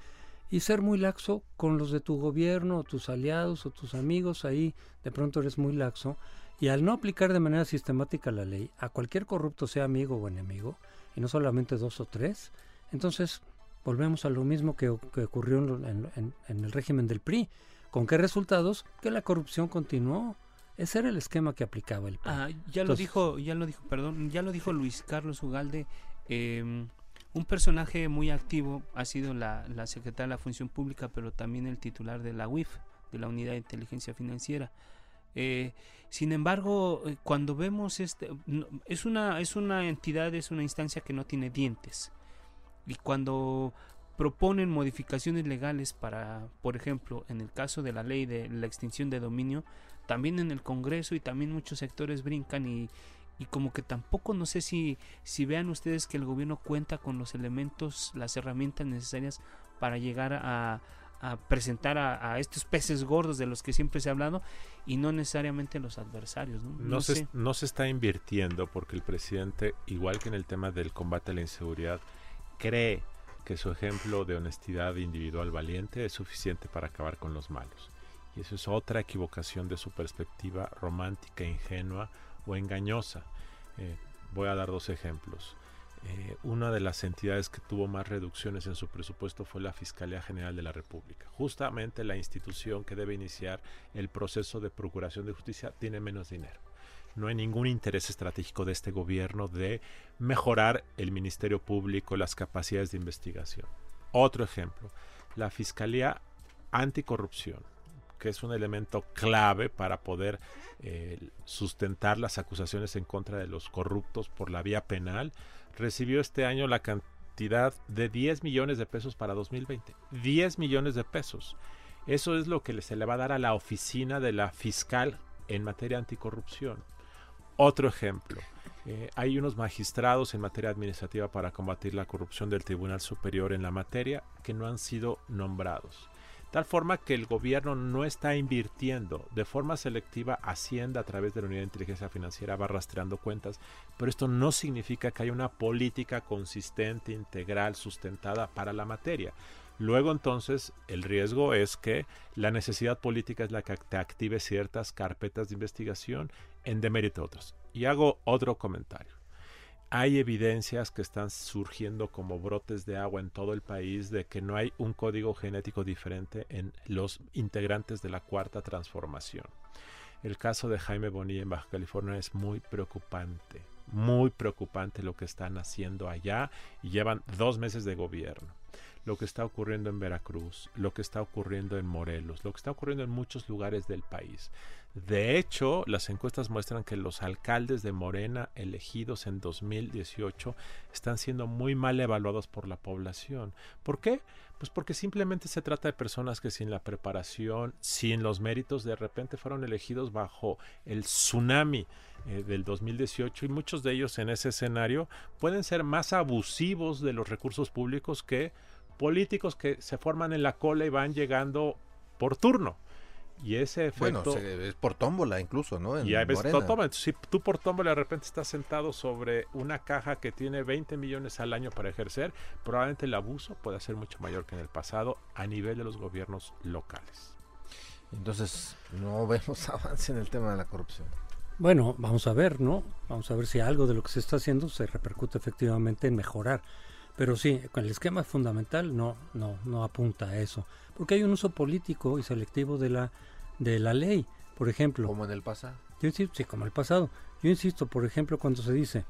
y ser muy laxo con los de tu gobierno, o tus aliados, o tus amigos, ahí de pronto eres muy laxo, y al no aplicar de manera sistemática la ley, a cualquier corrupto sea amigo o enemigo, y no solamente dos o tres, entonces volvemos a lo mismo que, ocurrió en, el régimen del PRI. ¿Con qué resultados? Que la corrupción continuó. Ese era el esquema que aplicaba el PRI. Ah, ya lo dijo, ya lo dijo, perdón, ya lo dijo Luis Carlos Ugalde. Eh, un personaje muy activo ha sido la, la secretaria de la Función Pública, pero también el titular de la UIF, de la Unidad de Inteligencia Financiera. Eh, sin embargo, eh, cuando vemos este, es una es una entidad, es una instancia que no tiene dientes. Y cuando proponen modificaciones legales para, por ejemplo, en el caso de la ley de la extinción de dominio, también en el Congreso y también muchos sectores brincan y, y como que tampoco no sé si, si vean ustedes que el gobierno cuenta con los elementos, las herramientas necesarias para llegar a, presentar a, estos peces gordos de los que siempre se ha hablado y no necesariamente los adversarios. No, no, se, no se está invirtiendo porque el presidente, igual que en el tema del combate a la inseguridad, cree que su ejemplo de honestidad individual valiente es suficiente para acabar con los malos. Y eso es otra equivocación de su perspectiva romántica, ingenua o engañosa. Eh, voy a dar dos ejemplos. Eh, una de las entidades que tuvo más reducciones en su presupuesto fue la Fiscalía General de la República. Justamente la institución que debe iniciar el proceso de procuración de justicia tiene menos dinero. No hay ningún interés estratégico de este gobierno de mejorar el Ministerio Público, las capacidades de investigación. Otro ejemplo, la Fiscalía Anticorrupción que es un elemento clave para poder eh, sustentar las acusaciones en contra de los corruptos por la vía penal, recibió este año la cantidad de 10 millones de pesos para 2020. 10 millones de pesos. Eso es lo que se le va a dar a la oficina de la fiscal en materia anticorrupción. Otro ejemplo, eh, hay unos magistrados en materia administrativa para combatir la corrupción del Tribunal Superior en la materia que no han sido nombrados. Tal forma que el gobierno no está invirtiendo de forma selectiva Hacienda a través de la Unidad de Inteligencia Financiera, va rastreando cuentas, pero esto no significa que haya una política consistente, integral, sustentada para la materia. Luego entonces el riesgo es que la necesidad política es la que te active ciertas carpetas de investigación en demérito de otros. Y hago otro comentario hay evidencias que están surgiendo como brotes de agua en todo el país de que no hay un código genético diferente en los integrantes de la cuarta transformación. El caso de Jaime Bonilla en Baja California es muy preocupante, muy preocupante lo que están haciendo allá y llevan dos meses de gobierno lo que está ocurriendo en Veracruz, lo que está ocurriendo en Morelos, lo que está ocurriendo en muchos lugares del país. De hecho, las encuestas muestran que los alcaldes de Morena elegidos en 2018 están siendo muy mal evaluados por la población. ¿Por qué? Pues porque simplemente se trata de personas que sin la preparación, sin los méritos, de repente fueron elegidos bajo el tsunami eh, del 2018 y muchos de ellos en ese escenario pueden ser más abusivos de los recursos públicos que políticos que se forman en la cola y van llegando por turno. Y ese efecto. Bueno, es por tómbola incluso, ¿no? y hay veces Si tú por tómbola de repente estás sentado sobre una caja que tiene 20 millones al año para ejercer, probablemente el abuso pueda ser mucho mayor que en el pasado a nivel de los gobiernos locales. Entonces, no vemos avance en el tema de la corrupción. Bueno, vamos a ver, ¿no? Vamos a ver si algo de lo que se está haciendo se repercute efectivamente en mejorar. Pero sí, con el esquema fundamental no, no, no apunta a eso. Porque hay un uso político y selectivo de la de la ley. Por ejemplo. Como en el pasado. Yo insisto, sí, como el pasado. Yo insisto, por ejemplo, cuando se dice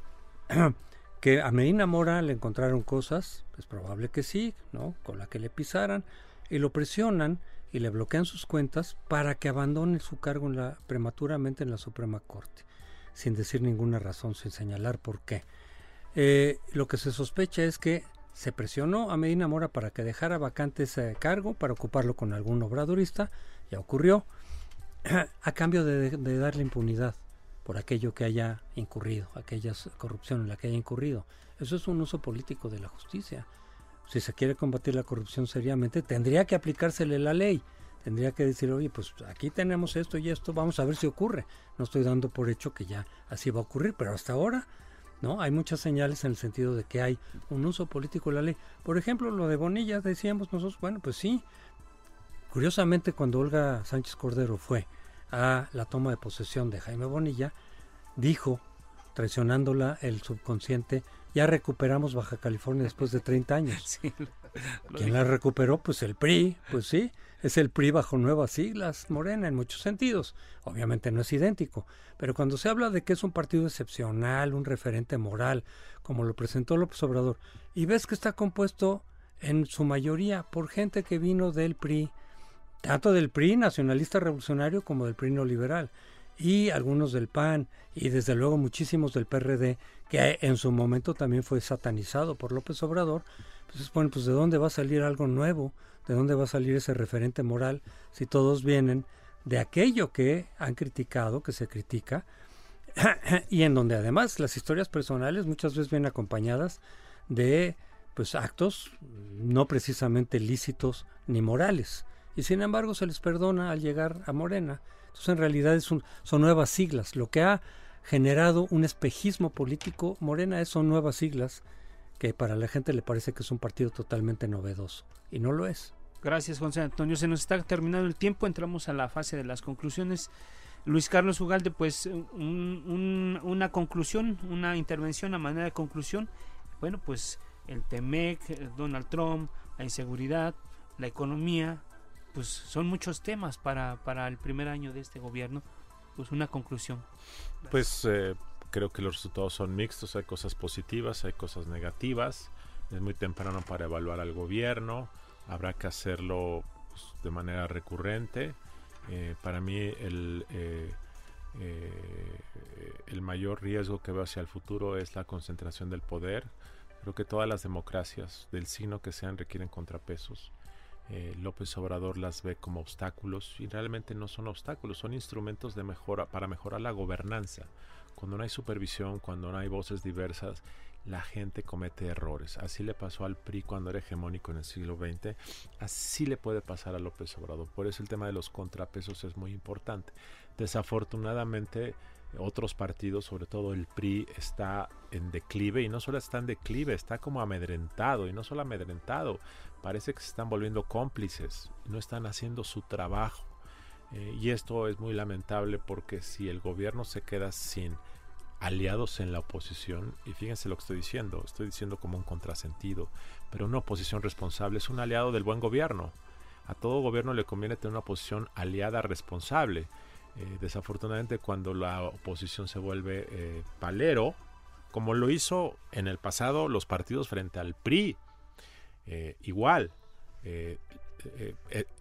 que a Medina Mora le encontraron cosas, es probable que sí, ¿no? Con la que le pisaran y lo presionan y le bloquean sus cuentas para que abandone su cargo en la, prematuramente en la Suprema Corte, sin decir ninguna razón, sin señalar por qué. Eh, lo que se sospecha es que se presionó a Medina Mora para que dejara vacante ese cargo para ocuparlo con algún obradorista, ya ocurrió, a cambio de, darle impunidad por aquello que haya incurrido, aquella corrupción en la que haya incurrido. Eso es un uso político de la justicia. Si se quiere combatir la corrupción seriamente, tendría que aplicársele la ley. Tendría que decir, oye, pues aquí tenemos esto y esto, vamos a ver si ocurre. No estoy dando por hecho que ya así va a ocurrir, pero hasta ahora ¿no? Hay muchas señales en el sentido de que hay un uso político de la ley. Por ejemplo, lo de Bonilla, decíamos nosotros, bueno, pues sí. Curiosamente, cuando Olga Sánchez Cordero fue a la toma de posesión de Jaime Bonilla, dijo, traicionándola el subconsciente, ya recuperamos Baja California después de 30 años. ¿Quién la recuperó? Pues el PRI, pues sí es el PRI bajo nuevas siglas, Morena, en muchos sentidos. Obviamente no es idéntico, pero cuando se habla de que es un partido excepcional, un referente moral, como lo presentó López Obrador, y ves que está compuesto en su mayoría por gente que vino del PRI, tanto del PRI nacionalista revolucionario como del PRI neoliberal, y algunos del PAN, y desde luego muchísimos del PRD, que en su momento también fue satanizado por López Obrador, pues bueno, pues de dónde va a salir algo nuevo, ¿De dónde va a salir ese referente moral si todos vienen de aquello que han criticado, que se critica, y en donde además las historias personales muchas veces vienen acompañadas de pues actos no precisamente lícitos ni morales y sin embargo se les perdona al llegar a Morena entonces en realidad es un, son nuevas siglas lo que ha generado un espejismo político Morena es, son nuevas siglas que para la gente le parece que es un partido totalmente novedoso y no lo es. Gracias, José Antonio. Se nos está terminando el tiempo, entramos a la fase de las conclusiones. Luis Carlos Ugalde, pues una conclusión, una intervención a manera de conclusión. Bueno, pues el TEMEC, Donald Trump, la inseguridad, la economía, pues son muchos temas para, para el primer año de este gobierno. Pues una conclusión. Pues eh, creo que los resultados son mixtos, hay cosas positivas, hay cosas negativas. Es muy temprano para evaluar al gobierno, habrá que hacerlo pues, de manera recurrente. Eh, para mí el, eh, el mayor riesgo que veo hacia el futuro es la concentración del poder. Creo que todas las democracias, del signo que sean, requieren contrapesos. Eh, López Obrador las ve como obstáculos y realmente no son obstáculos, son instrumentos de mejora para mejorar la gobernanza. Cuando no hay supervisión, cuando no hay voces diversas, la gente comete errores. Así le pasó al PRI cuando era hegemónico en el siglo XX, así le puede pasar a López Obrador. Por eso el tema de los contrapesos es muy importante. Desafortunadamente, otros partidos, sobre todo el PRI, está en declive y no solo está en declive, está como amedrentado y no solo amedrentado, parece que se están volviendo cómplices, no están haciendo su trabajo. Eh, y esto es muy lamentable porque si el gobierno se queda sin aliados en la oposición, y fíjense lo que estoy diciendo, estoy diciendo como un contrasentido, pero una oposición responsable es un aliado del buen gobierno. A todo gobierno le conviene tener una oposición aliada responsable. Eh, desafortunadamente cuando la oposición se vuelve eh, palero, como lo hizo en el pasado los partidos frente al PRI, eh, igual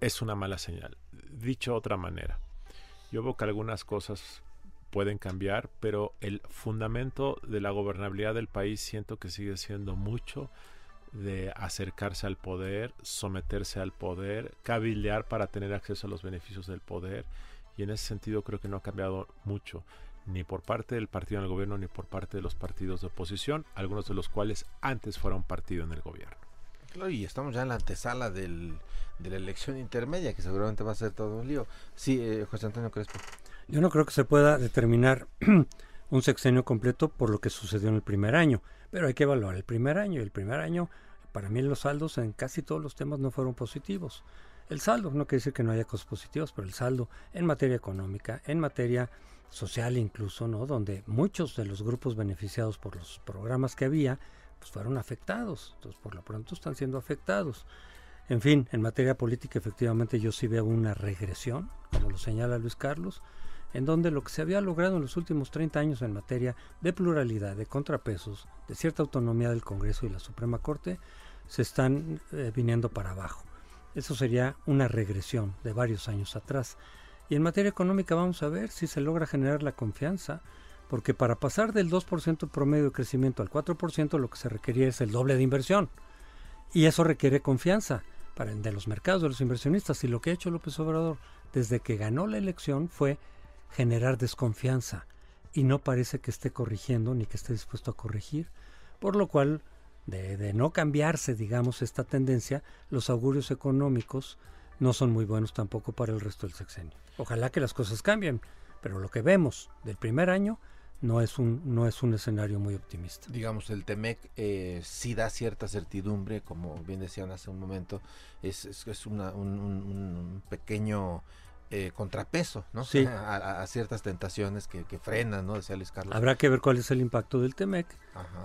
es una mala señal. Dicho de otra manera, yo veo que algunas cosas pueden cambiar, pero el fundamento de la gobernabilidad del país siento que sigue siendo mucho de acercarse al poder, someterse al poder, cabildear para tener acceso a los beneficios del poder y en ese sentido creo que no ha cambiado mucho, ni por parte del partido en el gobierno ni por parte de los partidos de oposición, algunos de los cuales antes fueron partido en el gobierno. Claro, y estamos ya en la antesala del, de la elección intermedia, que seguramente va a ser todo un lío. Sí, eh, José Antonio Crespo. Yo no creo que se pueda determinar un sexenio completo por lo que sucedió en el primer año, pero hay que evaluar el primer año. El primer año, para mí los saldos en casi todos los temas no fueron positivos. El saldo, no quiere decir que no haya cosas positivas, pero el saldo en materia económica, en materia social incluso, ¿no? Donde muchos de los grupos beneficiados por los programas que había, pues fueron afectados. Entonces, por lo pronto están siendo afectados. En fin, en materia política efectivamente yo sí veo una regresión, como lo señala Luis Carlos, en donde lo que se había logrado en los últimos 30 años en materia de pluralidad, de contrapesos, de cierta autonomía del Congreso y la Suprema Corte, se están eh, viniendo para abajo. Eso sería una regresión de varios años atrás. Y en materia económica vamos a ver si se logra generar la confianza, porque para pasar del 2% promedio de crecimiento al 4% lo que se requería es el doble de inversión. Y eso requiere confianza para, de los mercados, de los inversionistas. Y lo que ha hecho López Obrador desde que ganó la elección fue generar desconfianza. Y no parece que esté corrigiendo ni que esté dispuesto a corregir. Por lo cual de, no cambiarse, digamos, esta tendencia, los augurios económicos no son muy buenos tampoco para el resto del sexenio. Ojalá que las cosas cambien, pero lo que vemos del primer año no es un no es un escenario muy optimista. Digamos, el Temec eh, sí da cierta certidumbre, como bien decían hace un momento, es, es, una, un, pequeño eh, contrapeso ¿no? Sí. A, ciertas tentaciones que, frenan, ¿no? Decía Luis Carlos. Habrá que ver cuál es el impacto del TEMEC,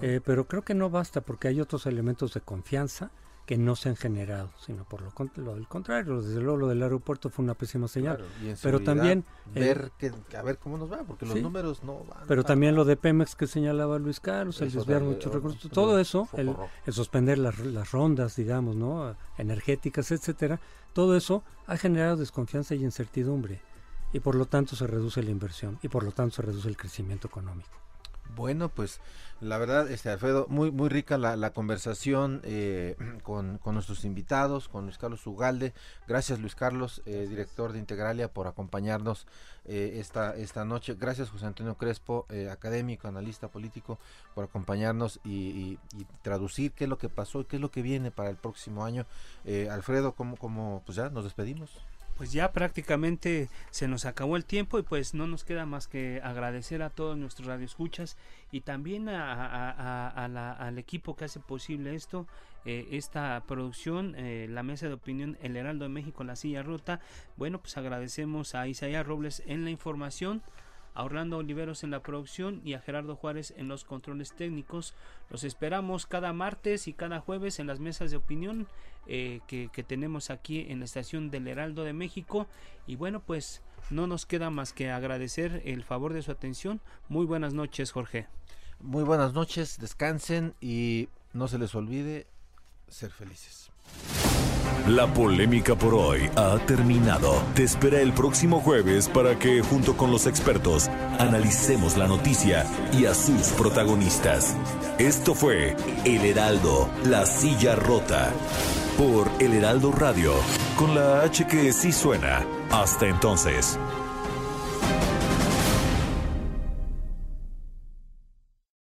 eh, pero creo que no basta porque hay otros elementos de confianza que no se han generado, sino por lo, lo del contrario. Desde luego lo del aeropuerto fue una pésima señal. pero también... Ver que, a ver cómo nos va, porque los números no van. Pero también lo de Pemex que señalaba Luis Carlos, el desviar muchos recursos, todo eso, el, suspender las, las, rondas, digamos, no energéticas, etcétera, todo eso ha generado desconfianza y incertidumbre. Y por lo tanto se reduce la inversión y por lo tanto se reduce el crecimiento económico. Bueno, pues la verdad, este Alfredo, muy muy rica la, conversación eh, con, nuestros invitados, con Luis Carlos Ugalde. Gracias Luis Carlos, eh, director de Integralia, por acompañarnos eh, esta, esta noche. Gracias José Antonio Crespo, académico, analista político, por acompañarnos y, traducir qué es lo que pasó y qué es lo que viene para el próximo año. Alfredo, ¿cómo, cómo, pues ya nos despedimos? Pues ya prácticamente se nos acabó el tiempo y pues no nos queda más que agradecer a todos nuestros radioescuchas y también al equipo que hace posible esto, eh, esta producción, eh, la mesa de opinión El Heraldo de México, La Silla Rota. Bueno, pues agradecemos a Isaías Robles en la información a Orlando Oliveros en la producción y a Gerardo Juárez en los controles técnicos. Los esperamos cada martes y cada jueves en las mesas de opinión eh, que, que tenemos aquí en la estación del Heraldo de México. Y bueno, pues no nos queda más que agradecer el favor de su atención. Muy buenas noches, Jorge. Muy buenas noches, descansen y no se les olvide ser felices. La polémica por hoy ha terminado. Te espera el próximo jueves para que, junto con los expertos, analicemos la noticia y a sus protagonistas. Esto fue El Heraldo, la silla rota. Por El Heraldo Radio, con la H que sí suena. Hasta entonces.